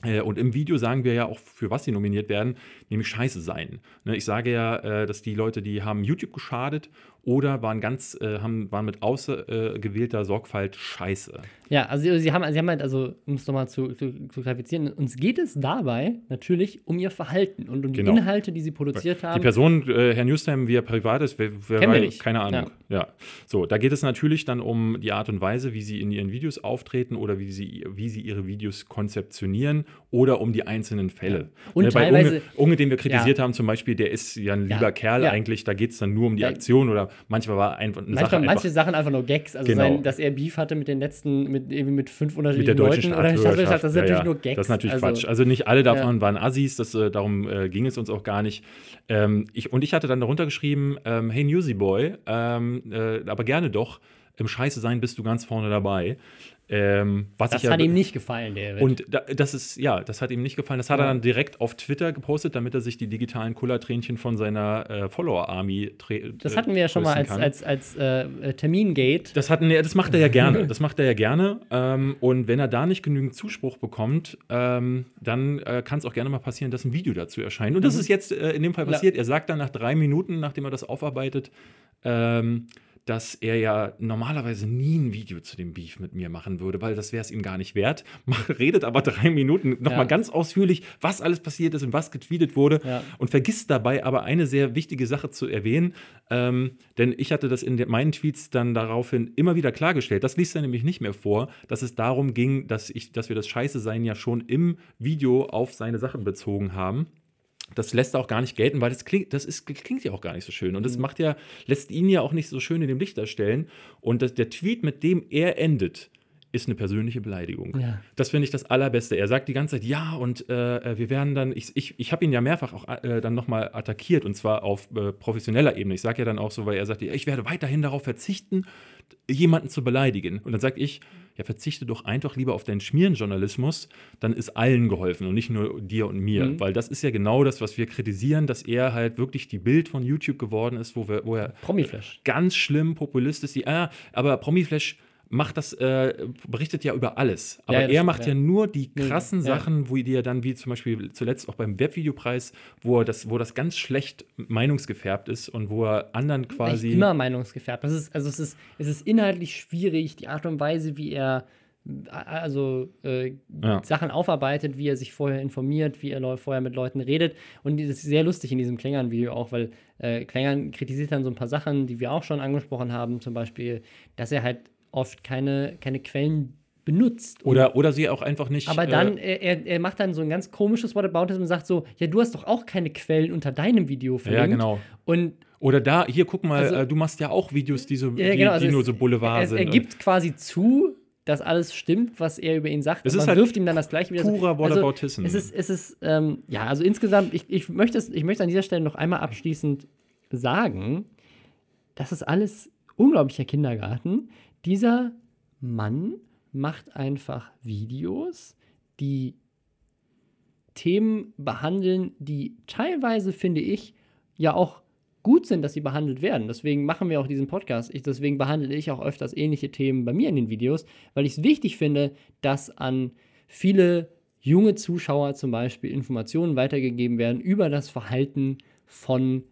Äh, Und im Video sagen wir ja auch, für was sie nominiert werden, nämlich scheiße sein. Ne, Ich sage ja, äh, dass die Leute, die haben YouTube geschadet oder waren ganz, äh, haben, waren mit außergewählter Sorgfalt scheiße. Ja, also sie haben, sie haben halt, also um es nochmal zu, zu, zu qualifizieren, uns geht es dabei natürlich um ihr Verhalten und um die Genau. Inhalte, die sie produziert Die haben. Person, äh, Herr Newstime, wie er privat ist, wer, wer Kennen weiß, keine Ahnung. Ja. So, da geht es natürlich dann um die Art und Weise, wie sie in ihren Videos auftreten oder wie sie, wie sie ihre Videos konzeptionieren oder um die einzelnen Fälle. Und Ne, bei teilweise- Unge, Unge, den wir kritisiert haben, zum Beispiel, der ist ja ein Ja. lieber Kerl Ja. eigentlich, da geht es dann nur um die Ja. Aktion oder manchmal war einfach eine Manchmal, Sache manche einfach Sachen einfach nur Gags, also Genau. sein, dass er Beef hatte mit den letzten, mit irgendwie mit fünf mit der unterschiedlichen deutschen Leuten oder das ist Ja, natürlich ja. nur Gags. Das ist natürlich also, Quatsch. Also nicht alle davon Ja. waren Assis, das, äh, darum äh, ging es uns auch gar nicht. Ähm, ich, und ich hatte dann darunter geschrieben, ähm, hey Newsy Boy, ähm, äh, aber gerne doch, im Scheiße sein bist du ganz vorne dabei. Ähm, was Das ich ja, hat ihm nicht gefallen, der und da, das ist, ja, das hat ihm nicht gefallen. Das hat er Ja. dann direkt auf Twitter gepostet, damit er sich die digitalen Kullertränchen von seiner äh, Follower-Army Das äh, hatten wir ja schon mal als, kann. als, als äh, äh, Termingate. Das, hatten, das macht er ja (laughs) gerne. Das macht er ja gerne. Ähm, und wenn er da nicht genügend Zuspruch bekommt, ähm, dann äh, kann es auch gerne mal passieren, dass ein Video dazu erscheint. Und das ist jetzt äh, in dem Fall Mhm. Ja. passiert. Er sagt dann nach drei Minuten, nachdem er das aufarbeitet, ähm, dass er ja normalerweise nie ein Video zu dem Beef mit mir machen würde, weil das wäre es ihm gar nicht wert. (laughs) Redet aber drei Minuten nochmal Ja. ganz ausführlich, was alles passiert ist und was getweetet wurde Ja. und vergisst dabei aber eine sehr wichtige Sache zu erwähnen, ähm, denn ich hatte das in den, meinen Tweets dann daraufhin immer wieder klargestellt. Das liest er nämlich nicht mehr vor, dass es darum ging, dass, ich, dass wir das Scheiße-Sein ja schon im Video auf seine Sachen bezogen haben. Das lässt er auch gar nicht gelten, weil das klingt, das ist, klingt ja auch gar nicht so schön. Und Mhm. das macht ja, lässt ihn ja auch nicht so schön in dem Licht darstellen. Und das, der Tweet, mit dem er endet, ist eine persönliche Beleidigung. Ja. Das finde ich das Allerbeste. Er sagt die ganze Zeit, ja, und äh, wir werden dann, ich, ich, ich habe ihn ja mehrfach auch äh, dann nochmal attackiert und zwar auf äh, professioneller Ebene. Ich sage ja dann auch so, weil er sagt, ich werde weiterhin darauf verzichten, jemanden zu beleidigen. Und dann sage ich, ja, verzichte doch einfach lieber auf deinen Schmierenjournalismus, dann ist allen geholfen und nicht nur dir und mir. Mhm. Weil das ist ja genau das, was wir kritisieren, dass er halt wirklich die Bild von YouTube geworden ist, wo, wir, wo er Promiflash. ganz schlimm populistisch die, ah, aber Promiflash macht das, äh, berichtet ja über alles. Aber Ja, ja, er stimmt, macht ja, ja. nur die krassen. Sachen, wo die er dann, wie zum Beispiel zuletzt auch beim Webvideopreis, wo er das, wo das ganz schlecht meinungsgefärbt ist und wo er anderen Echt quasi. immer meinungsgefärbt. Das ist, also es ist, es ist inhaltlich schwierig, die Art und Weise, wie er also äh. Sachen aufarbeitet, wie er sich vorher informiert, wie er vorher mit Leuten redet. Und das ist sehr lustig in diesem Klängern-Video auch, weil äh, Klängern kritisiert dann so ein paar Sachen, die wir auch schon angesprochen haben, zum Beispiel, dass er halt oft keine, keine Quellen benutzt. Oder, oder sie auch einfach nicht. Aber dann, Äh, er, er- macht dann so ein ganz komisches Whataboutism und sagt so, ja, du hast doch auch keine Quellen unter deinem Video verlinkt. ja, genau. Und Oder da, hier, guck mal, Also- äh, du machst ja auch Videos, die, so, Ja, die, genau, also die nur es- so Boulevard sind. er gibt quasi zu, dass alles stimmt, was er über ihn sagt. Es ist man halt wirft ihm dann das gleiche wieder. purer also, Whataboutism. es ist, es ist ähm, ja, also insgesamt, ich, ich, möchte es, ich möchte an dieser Stelle noch einmal abschließend sagen, das ist alles unglaublicher Kindergarten. Dieser Mann macht einfach Videos, die Themen behandeln, die teilweise, finde ich, ja auch gut sind, dass sie behandelt werden. Deswegen machen wir auch diesen Podcast. Ich, deswegen behandle ich auch öfters ähnliche Themen bei mir in den Videos, weil ich es wichtig finde, dass an viele junge Zuschauer zum Beispiel Informationen weitergegeben werden über das Verhalten von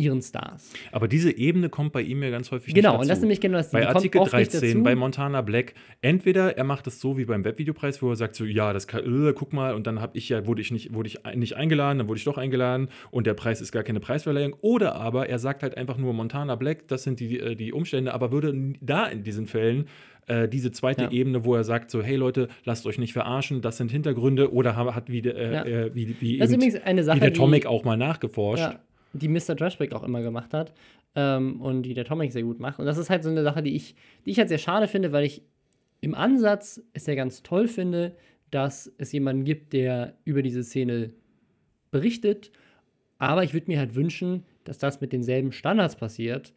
ihren Stars. Aber diese Ebene kommt bei ihm ja ganz häufig Genau, nicht und dazu. das ist nämlich genau das. Bei Artikel oft nicht 13, dazu. bei Montana Black, entweder er macht es so wie beim Webvideopreis, wo er sagt so, ja, das kann, äh, guck mal, und dann habe ich ja, wurde ich nicht, wurde ich nicht eingeladen, dann wurde ich doch eingeladen und der Preis ist gar keine Preisverleihung. Oder aber er sagt halt einfach nur Montana Black, das sind die, äh, die Umstände, aber würde da in diesen Fällen äh, diese zweite Ja. Ebene, wo er sagt so, hey Leute, lasst euch nicht verarschen, das sind Hintergründe oder ha- hat wie, äh, Ja. äh, wie, wie, Das ist eben- übrigens eine Sache, wie der Tomic auch mal nachgeforscht. Ja, die Mr. Trashback auch immer gemacht hat ähm, und die der Tomic sehr gut macht. Und das ist halt so eine Sache, die ich, die ich halt sehr schade finde, weil ich im Ansatz es ja ganz toll finde, dass es jemanden gibt, der über diese Szene berichtet. Aber ich würde mir halt wünschen, dass das mit denselben Standards passiert,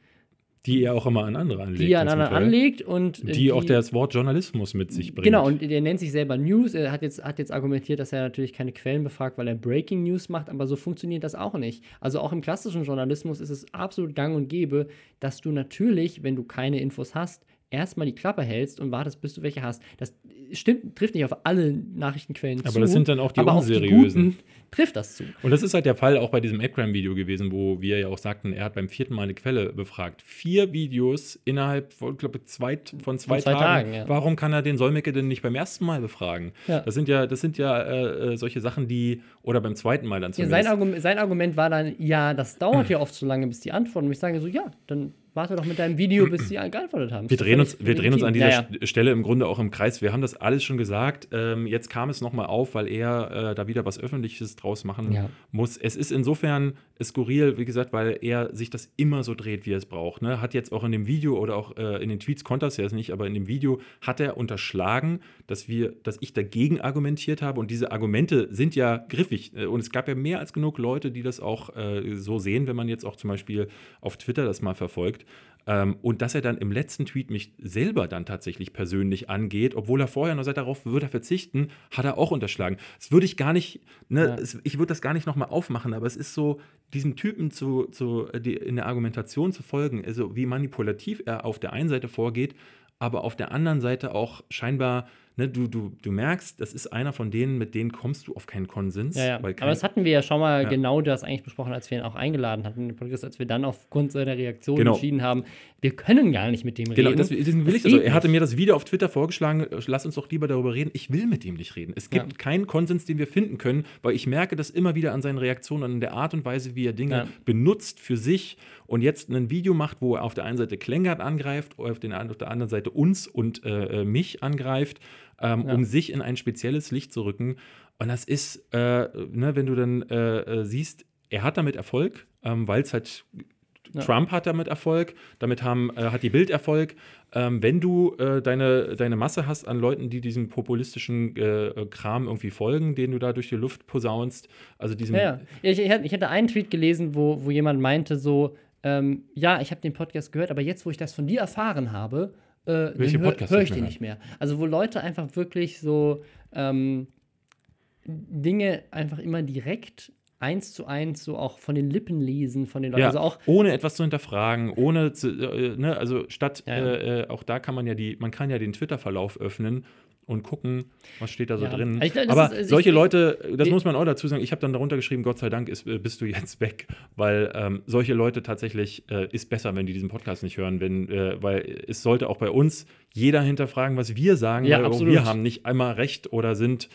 Die er auch immer an andere anlegt. die er an anderen anlegt und äh, Die, auch das Wort Journalismus mit sich bringt. Genau, und der nennt sich selber News. Er hat jetzt, hat jetzt argumentiert, dass er natürlich keine Quellen befragt, weil er Breaking News macht, aber so funktioniert das auch nicht. Also auch im klassischen Journalismus ist es absolut gang und gäbe, dass du natürlich, wenn du keine Infos hast, erstmal die Klappe hältst und wartest, bis du welche hast. Das stimmt, trifft nicht auf alle Nachrichtenquellen Aber zu. das sind dann auch die aber auf die unseriösen. guten trifft das zu. Und das ist halt der Fall auch bei diesem Eggram-Video gewesen, wo wir ja auch sagten, er hat beim vierten Mal eine Quelle befragt. Vier Videos innerhalb von, glaube zwei, von zwei, zwei Tagen. Tagen, ja. Warum kann er den Solmecke denn nicht beim ersten Mal befragen? Ja. Das sind ja, das sind ja äh, äh, solche Sachen, die, oder beim zweiten Mal dann Ja, zumindest. sein, Argument, sein Argument war dann, ja, das dauert ja oft so lange, bis die antworten. Und ich sage so, ja, dann warte doch mit deinem Video, bis sie geantwortet haben. Wir drehen, uns, wir drehen uns an dieser Ja, ja. St- Stelle im Grunde auch im Kreis. Wir haben das alles schon gesagt. Ähm, jetzt kam es nochmal auf, weil er äh, da wieder was Öffentliches draus machen Ja. muss. Es ist insofern skurril, wie gesagt, weil er sich das immer so dreht, wie er es braucht. Ne? Hat jetzt auch in dem Video oder auch äh, in den Tweets konnte er es ja nicht, aber in dem Video hat er unterschlagen, dass wir, dass ich dagegen argumentiert habe. Und diese Argumente sind ja griffig. Äh, Und es gab ja mehr als genug Leute, die das auch äh, so sehen, wenn man jetzt auch zum Beispiel auf Twitter das mal verfolgt. Ähm, und dass er dann im letzten Tweet mich selber dann tatsächlich persönlich angeht, obwohl er vorher noch sagt, darauf würde er verzichten, hat er auch unterschlagen. Das würde ich gar nicht, ne, Ja. es, ich würde das gar nicht nochmal aufmachen, aber es ist so, diesem Typen zu, zu äh, die, in der Argumentation zu folgen, also wie manipulativ er auf der einen Seite vorgeht, aber auf der anderen Seite auch scheinbar, ne, du, du, du merkst, das ist einer von denen, mit denen kommst du auf keinen Konsens. Ja, ja. Weil Aber kein, das hatten wir ja schon mal Ja. genau das eigentlich besprochen, als wir ihn auch eingeladen hatten in den Podcast, als wir dann aufgrund seiner Reaktion Genau. entschieden haben, wir können gar nicht mit dem Genau, reden. das, deswegen will Das ich also, Er hatte mir das Video auf Twitter vorgeschlagen, äh, lass uns doch lieber darüber reden. Ich will mit ihm nicht reden. Es gibt keinen Konsens, den wir finden können, weil ich merke das immer wieder an seinen Reaktionen und an der Art und Weise, wie er Dinge benutzt für sich und jetzt ein Video macht, wo er auf der einen Seite Klengert angreift, auf, den, auf der anderen Seite uns und äh, äh, mich angreift, ähm, Ja. um sich in ein spezielles Licht zu rücken. Und das ist, äh, ne, wenn du dann äh, äh, siehst, er hat damit Erfolg, ähm, weil es halt Ja. Trump hat damit Erfolg, damit haben, äh, hat die Bild Erfolg. Ähm, wenn du äh, deine, deine Masse hast an Leuten, die diesem populistischen äh, äh, Kram irgendwie folgen, den du da durch die Luft posaunst, also diesem. Ja, ja. Ich, ich, hatte- ich hatte einen Tweet gelesen, wo, wo jemand meinte so, ähm, ja, ich habe den Podcast gehört, aber jetzt, wo ich das von dir erfahren habe, äh, Welche hör, höre ich den nicht mehr. Also wo Leute einfach wirklich so ähm, Dinge einfach immer direkt eins zu eins so auch von den Lippen lesen, von den Leuten. Ja, Also auch ohne etwas zu hinterfragen, ohne zu, äh, ne, also statt, Ja, ja. Äh, äh, auch da kann man ja die, man kann ja den Twitter-Verlauf öffnen und gucken, was steht da so Ja. drin. Also glaub, Aber ist- also solche Leute, das muss man auch dazu sagen, ich habe dann darunter geschrieben, Gott sei Dank ist, äh, bist du jetzt weg, weil ähm, solche Leute tatsächlich äh, ist besser, wenn die diesen Podcast nicht hören, wenn, äh, weil es sollte auch bei uns jeder hinterfragen, was wir sagen, Ja, weil absolut. wir haben nicht einmal recht oder sind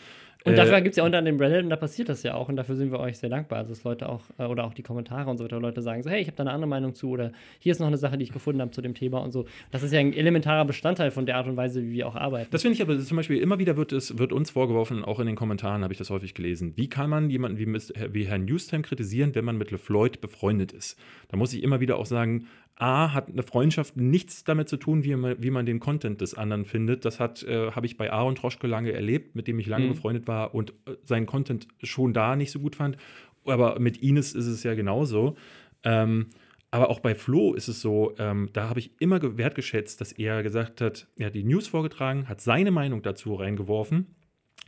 Und äh, dafür gibt es ja unter dem Reddit und da passiert das ja auch und dafür sind wir euch sehr dankbar. Also dass Leute auch, äh, oder auch die Kommentare und so weiter, Leute sagen so, hey, ich habe da eine andere Meinung zu oder hier ist noch eine Sache, die ich gefunden habe zu dem Thema und so. Das ist ja ein elementarer Bestandteil von der Art und Weise, wie wir auch arbeiten. Das finde ich aber zum Beispiel immer wieder wird es wird uns vorgeworfen, auch in den Kommentaren habe ich das häufig gelesen. Wie kann man jemanden wie, wie Herrn Newstime kritisieren, wenn man mit LeFloid befreundet ist? Da muss ich immer wieder auch sagen, A, hat eine Freundschaft nichts damit zu tun, wie man, wie man den Content des anderen findet. Das hat, äh, habe ich bei Aaron Troschke lange erlebt, mit dem ich lange Mhm. befreundet war und äh, seinen Content schon da nicht so gut fand. Aber mit Ines ist es ja genauso. Ähm, aber auch bei Flo ist es so, ähm, da habe ich immer ge- wertgeschätzt, dass er gesagt hat, er hat die News vorgetragen, hat seine Meinung dazu reingeworfen.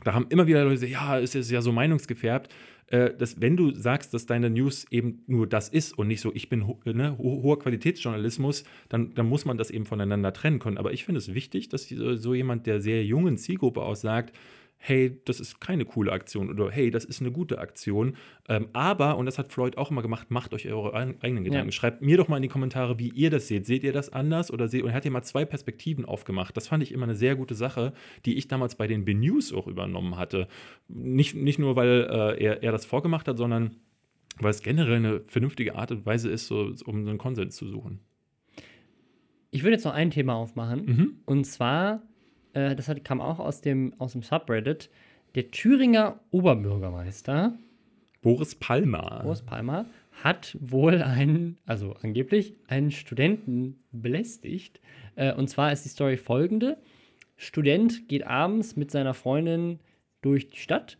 Da haben immer wieder Leute gesagt, ja, es ist ja so meinungsgefärbt. Äh, dass, wenn du sagst, dass deine News eben nur das ist und nicht so, ich bin ho ne, ho hoher Qualitätsjournalismus, dann, dann muss man das eben voneinander trennen können. Aber ich finde es wichtig, dass so so jemand der sehr jungen Zielgruppe aussagt, hey, das ist keine coole Aktion oder hey, das ist eine gute Aktion. Ähm, aber, und das hat Floyd auch immer gemacht, macht euch eure eigenen Gedanken. Ja. Schreibt mir doch mal in die Kommentare, wie ihr das seht. Seht ihr das anders oder seht, und er hat ja mal zwei Perspektiven aufgemacht. Das fand ich immer eine sehr gute Sache, die ich damals bei den B-News auch übernommen hatte. Nicht, nicht nur, weil äh, er, er das vorgemacht hat, sondern weil es generell eine vernünftige Art und Weise ist, so, um einen Konsens zu suchen. Ich würde jetzt noch ein Thema aufmachen. Mhm. Und zwar, äh, das hat, kam auch aus dem, aus dem Subreddit, der Thüringer Oberbürgermeister, Boris Palmer. Boris Palmer, hat wohl einen, also angeblich, einen Studenten belästigt. Äh, und zwar ist die Story folgende. Student geht abends mit seiner Freundin durch die Stadt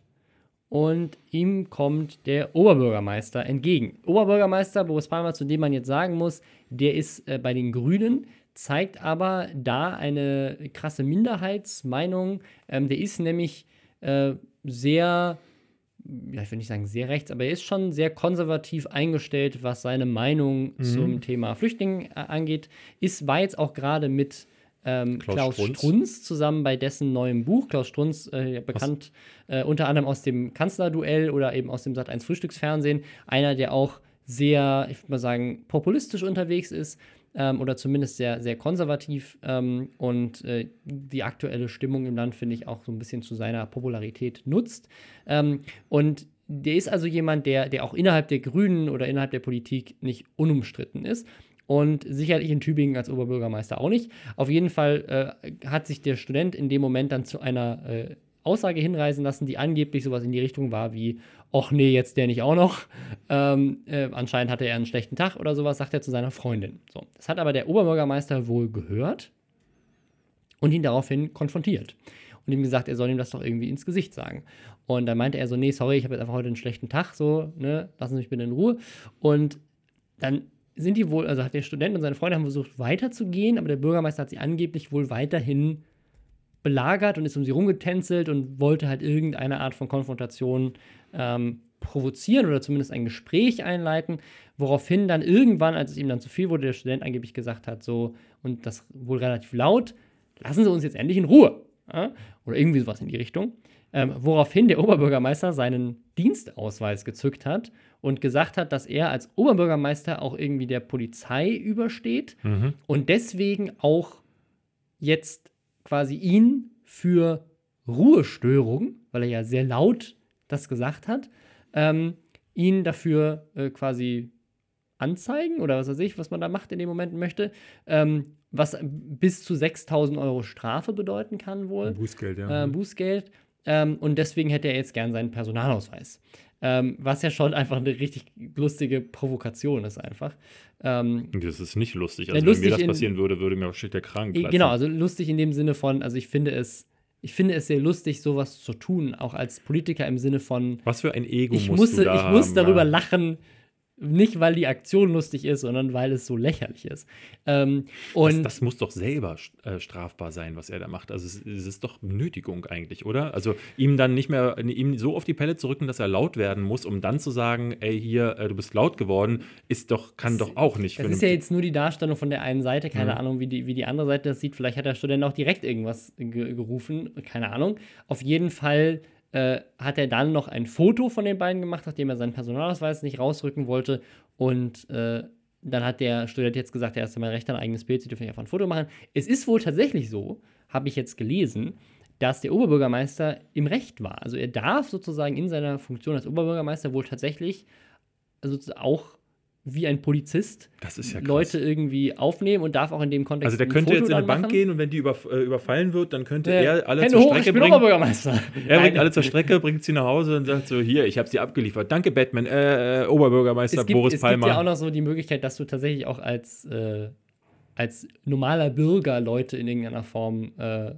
und ihm kommt der Oberbürgermeister entgegen. Oberbürgermeister Boris Palmer, zu dem man jetzt sagen muss, der ist äh, bei den Grünen, zeigt aber da eine krasse Minderheitsmeinung. Ähm, der ist nämlich äh, sehr, ja, ich will nicht sagen sehr rechts, aber er ist schon sehr konservativ eingestellt, was seine Meinung mhm. zum Thema Flüchtlinge äh, angeht. Ist, war jetzt auch gerade mit ähm, Klaus, Klaus Strunz. Strunz. zusammen bei dessen neuem Buch. Klaus Strunz, äh, bekannt äh, unter anderem aus dem Kanzlerduell oder eben aus dem Sat1 Frühstücksfernsehen. Einer, der auch sehr, ich würde mal sagen, populistisch unterwegs ist ähm, oder zumindest sehr, sehr konservativ. Ähm, und äh, die aktuelle Stimmung im Land, finde ich, auch so ein bisschen zu seiner Popularität nutzt. Ähm, und der ist also jemand, der, der auch innerhalb der Grünen oder innerhalb der Politik nicht unumstritten ist. Und sicherlich in Tübingen als Oberbürgermeister auch nicht. Auf jeden Fall äh, hat sich der Student in dem Moment dann zu einer äh, Aussage hinreisen lassen, die angeblich sowas in die Richtung war wie, ach nee, jetzt der nicht auch noch. Ähm, äh, anscheinend hatte er einen schlechten Tag oder sowas, sagt er zu seiner Freundin. So, das hat aber der Oberbürgermeister wohl gehört und ihn daraufhin konfrontiert. Und ihm gesagt, er soll ihm das doch irgendwie ins Gesicht sagen. Und dann meinte er so, nee, sorry, ich habe jetzt einfach heute einen schlechten Tag, so, ne, lassen Sie mich bitte in Ruhe. Und dann sind die wohl, also hat der Student und seine Freunde haben versucht weiterzugehen, aber der Bürgermeister hat sie angeblich wohl weiterhin belagert und ist um sie rumgetänzelt und wollte halt irgendeine Art von Konfrontation ähm, provozieren oder zumindest ein Gespräch einleiten, woraufhin dann irgendwann, als es ihm dann zu viel wurde, der Student angeblich gesagt hat, so, und das wohl relativ laut, lassen Sie uns jetzt endlich in Ruhe. Ja? Oder irgendwie sowas in die Richtung. Ähm, woraufhin der Oberbürgermeister seinen Dienstausweis gezückt hat und gesagt hat, dass er als Oberbürgermeister auch irgendwie der Polizei übersteht mhm. und deswegen auch jetzt quasi ihn für Ruhestörung, weil er ja sehr laut das gesagt hat, ähm, ihn dafür äh, quasi anzeigen oder was weiß ich, was man da macht in dem Moment möchte, ähm, was bis zu 6000 Euro Strafe bedeuten kann wohl. Bußgeld, ja. Äh, Bußgeld. Ähm, und deswegen hätte er jetzt gern seinen Personalausweis. Ähm, was ja schon einfach eine richtig lustige Provokation ist, einfach. Ähm, das ist nicht lustig. Also, lustig wenn mir das passieren würde, würde mir wahrscheinlich der Kragen platzen. Genau, also lustig in dem Sinne von, also ich finde es. Ich finde es sehr lustig, sowas zu tun, auch als Politiker im Sinne von. Was für ein Ego ich musst musste, du da Ich muss darüber ja. lachen, nicht, weil die Aktion lustig ist, sondern weil es so lächerlich ist. Ähm, und das, das, muss doch selber äh, strafbar sein, was er da macht. Also es, es, ist doch Nötigung eigentlich, oder? Also ihm dann nicht mehr, ihm so auf die Pelle zu rücken, dass er laut werden muss, um dann zu sagen, ey, hier, äh, du bist laut geworden, ist doch, kann das, doch auch nicht. Das ist ja jetzt nur die Darstellung von der einen Seite, keine mhm. Ahnung, wie die, wie die andere Seite das sieht. Vielleicht hat der Student auch direkt irgendwas gerufen, keine Ahnung. Auf jeden Fall äh, hat er dann noch ein Foto von den beiden gemacht, nachdem er seinen Personalausweis nicht rausrücken wollte. Und äh, dann hat der Student jetzt gesagt, er ist mein Recht ein eigenes Bild, Sie dürfen einfach ein Foto machen. Es ist wohl tatsächlich so, habe ich jetzt gelesen, dass der Oberbürgermeister im Recht war. Also er darf sozusagen in seiner Funktion als Oberbürgermeister wohl tatsächlich also auch wie ein Polizist ja Leute irgendwie aufnehmen und darf auch in dem Kontext. Also der könnte jetzt in eine Bank machen. gehen und wenn die über, äh, überfallen wird, dann könnte äh, er alle Hände zur hoch, Strecke ich bin bringen. Oberbürgermeister. (laughs) Er bringt alle zur Strecke, bringt sie nach Hause und sagt so: Hier, ich habe sie abgeliefert. Danke, Batman. Äh, äh Oberbürgermeister es gibt, Boris Palmer. Es gibt ja auch noch so die Möglichkeit, dass du tatsächlich auch als, äh, als normaler Bürger Leute in irgendeiner Form äh,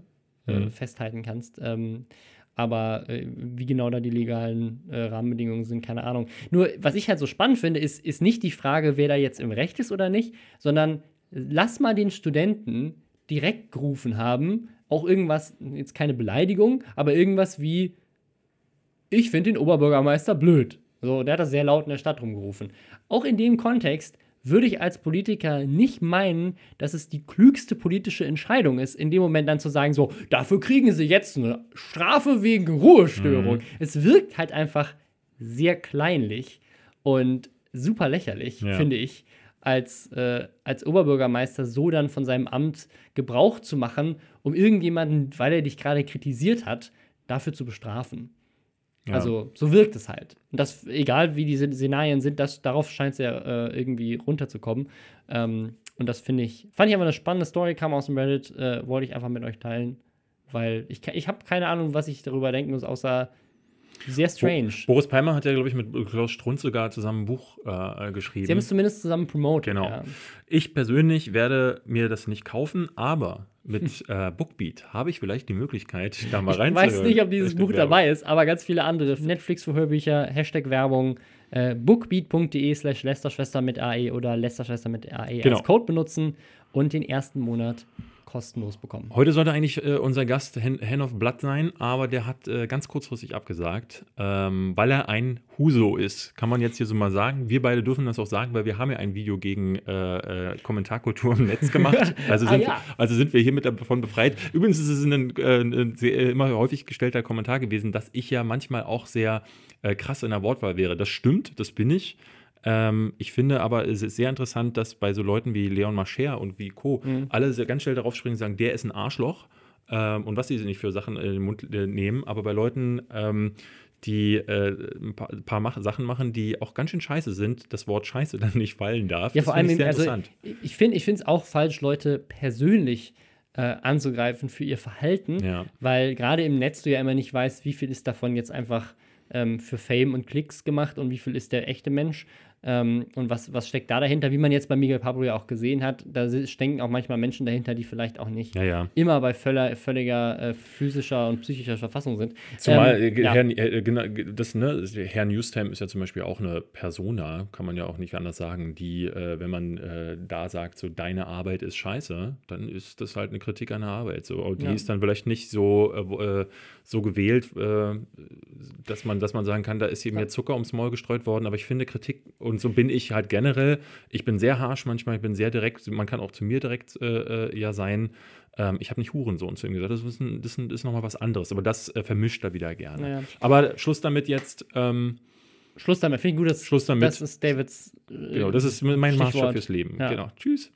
mhm. festhalten kannst. Ähm, aber äh, wie genau da die legalen äh, Rahmenbedingungen sind, keine Ahnung. Nur, was ich halt so spannend finde, ist, ist nicht die Frage, wer da jetzt im Recht ist oder nicht, sondern lass mal den Studenten direkt gerufen haben, auch irgendwas, jetzt keine Beleidigung, aber irgendwas wie, ich finde den Oberbürgermeister blöd. So, der hat das sehr laut in der Stadt rumgerufen. Auch in dem Kontext würde ich als Politiker nicht meinen, dass es die klügste politische Entscheidung ist, in dem Moment dann zu sagen, so, dafür kriegen sie jetzt eine Strafe wegen Ruhestörung. Mhm. Es wirkt halt einfach sehr kleinlich und super lächerlich, ja. finde ich, als, äh, als Oberbürgermeister so dann von seinem Amt Gebrauch zu machen, um irgendjemanden, weil er dich gerade kritisiert hat, dafür zu bestrafen. Ja. Also so wirkt es halt. Und das, egal wie die Szenarien sind, das, darauf scheint es ja äh, irgendwie runterzukommen. Ähm, und das finde ich, fand ich einfach eine spannende Story, kam aus dem Reddit, äh, wollte ich einfach mit euch teilen. Weil ich, ich habe keine Ahnung, was ich darüber denken muss, außer sehr strange. Boris Palmer hat ja, glaube ich, mit Klaus Strunz sogar zusammen ein Buch äh, geschrieben. Sie haben es zumindest zusammen promotet. Genau. Ja. Ich persönlich werde mir das nicht kaufen, aber mit (laughs) äh, Bookbeat habe ich vielleicht die Möglichkeit, da mal Ich reinzuhören. weiß nicht, ob dieses Buch Werbung. dabei ist, aber ganz viele andere. Netflix für Hörbücher, Hashtag Werbung, äh, bookbeat.de slash Lästerschwester mit AE oder Lästerschwester mit AE Genau. als Code benutzen und den ersten Monat kostenlos bekommen. Heute sollte eigentlich äh, unser Gast Hen, Hen of Blood sein, aber der hat äh, ganz kurzfristig abgesagt, ähm, weil er ein Huso ist. Kann man jetzt hier so mal sagen. Wir beide dürfen das auch sagen, weil wir haben ja ein Video gegen äh, äh, Kommentarkultur im Netz gemacht. (laughs) Also Ah, sind, ja. also sind wir hiermit davon befreit. Übrigens ist es ein, äh, ein sehr, äh, immer häufig gestellter Kommentar gewesen, dass ich ja manchmal auch sehr krass in der Wortwahl wäre. Das stimmt, das bin ich. Ähm, ich finde aber, es ist sehr interessant, dass bei so Leuten wie Leon Mascher und wie Co. Mhm. alle sehr ganz schnell darauf springen und sagen, der ist ein Arschloch. Ähm, und was sie nicht für Sachen in den Mund äh, nehmen. Aber bei Leuten, ähm, die äh, ein paar, ein paar mach Sachen machen, die auch ganz schön scheiße sind, das Wort scheiße (laughs) dann nicht fallen darf. Ja, Das vor allem, ich sehr also, interessant. ich finde ich es auch falsch, Leute persönlich äh, anzugreifen für ihr Verhalten, Ja. weil gerade im Netz du ja immer nicht weißt, wie viel ist davon jetzt einfach ähm, für Fame und Klicks gemacht und wie viel ist der echte Mensch. Ähm, und was, was steckt da dahinter? Wie man jetzt bei Miguel Pablo ja auch gesehen hat, da stecken auch manchmal Menschen dahinter, die vielleicht auch nicht Ja, ja. immer bei völler, völliger äh, physischer und psychischer Verfassung sind. Zumal Ähm, äh, ja. Herr, äh, genau, das, ne, Herr Newstam ist ja zum Beispiel auch eine Persona, kann man ja auch nicht anders sagen, die, äh, wenn man äh, da sagt, so deine Arbeit ist scheiße, dann ist das halt eine Kritik an der Arbeit. So, Und die ist dann vielleicht nicht so, äh, äh, so gewählt, äh, dass, man, dass man sagen kann, da ist eben jetzt Zucker ums Maul gestreut worden, aber ich finde Kritik, und so bin ich halt generell, ich bin sehr harsh manchmal, ich bin sehr direkt, man kann auch zu mir direkt äh, äh, ja sein. Ähm, ich habe nicht Hurensohn zu ihm gesagt, das ist, ein, das ist, nochmal was anderes, aber das äh, vermischt er wieder gerne. Naja. Aber Schluss damit jetzt. Ähm, Schluss damit. Finde ich gut, dass Schluss damit. das ist Davids. äh, genau, das ist mein Maßstab fürs Leben. Ja. Genau. Tschüss.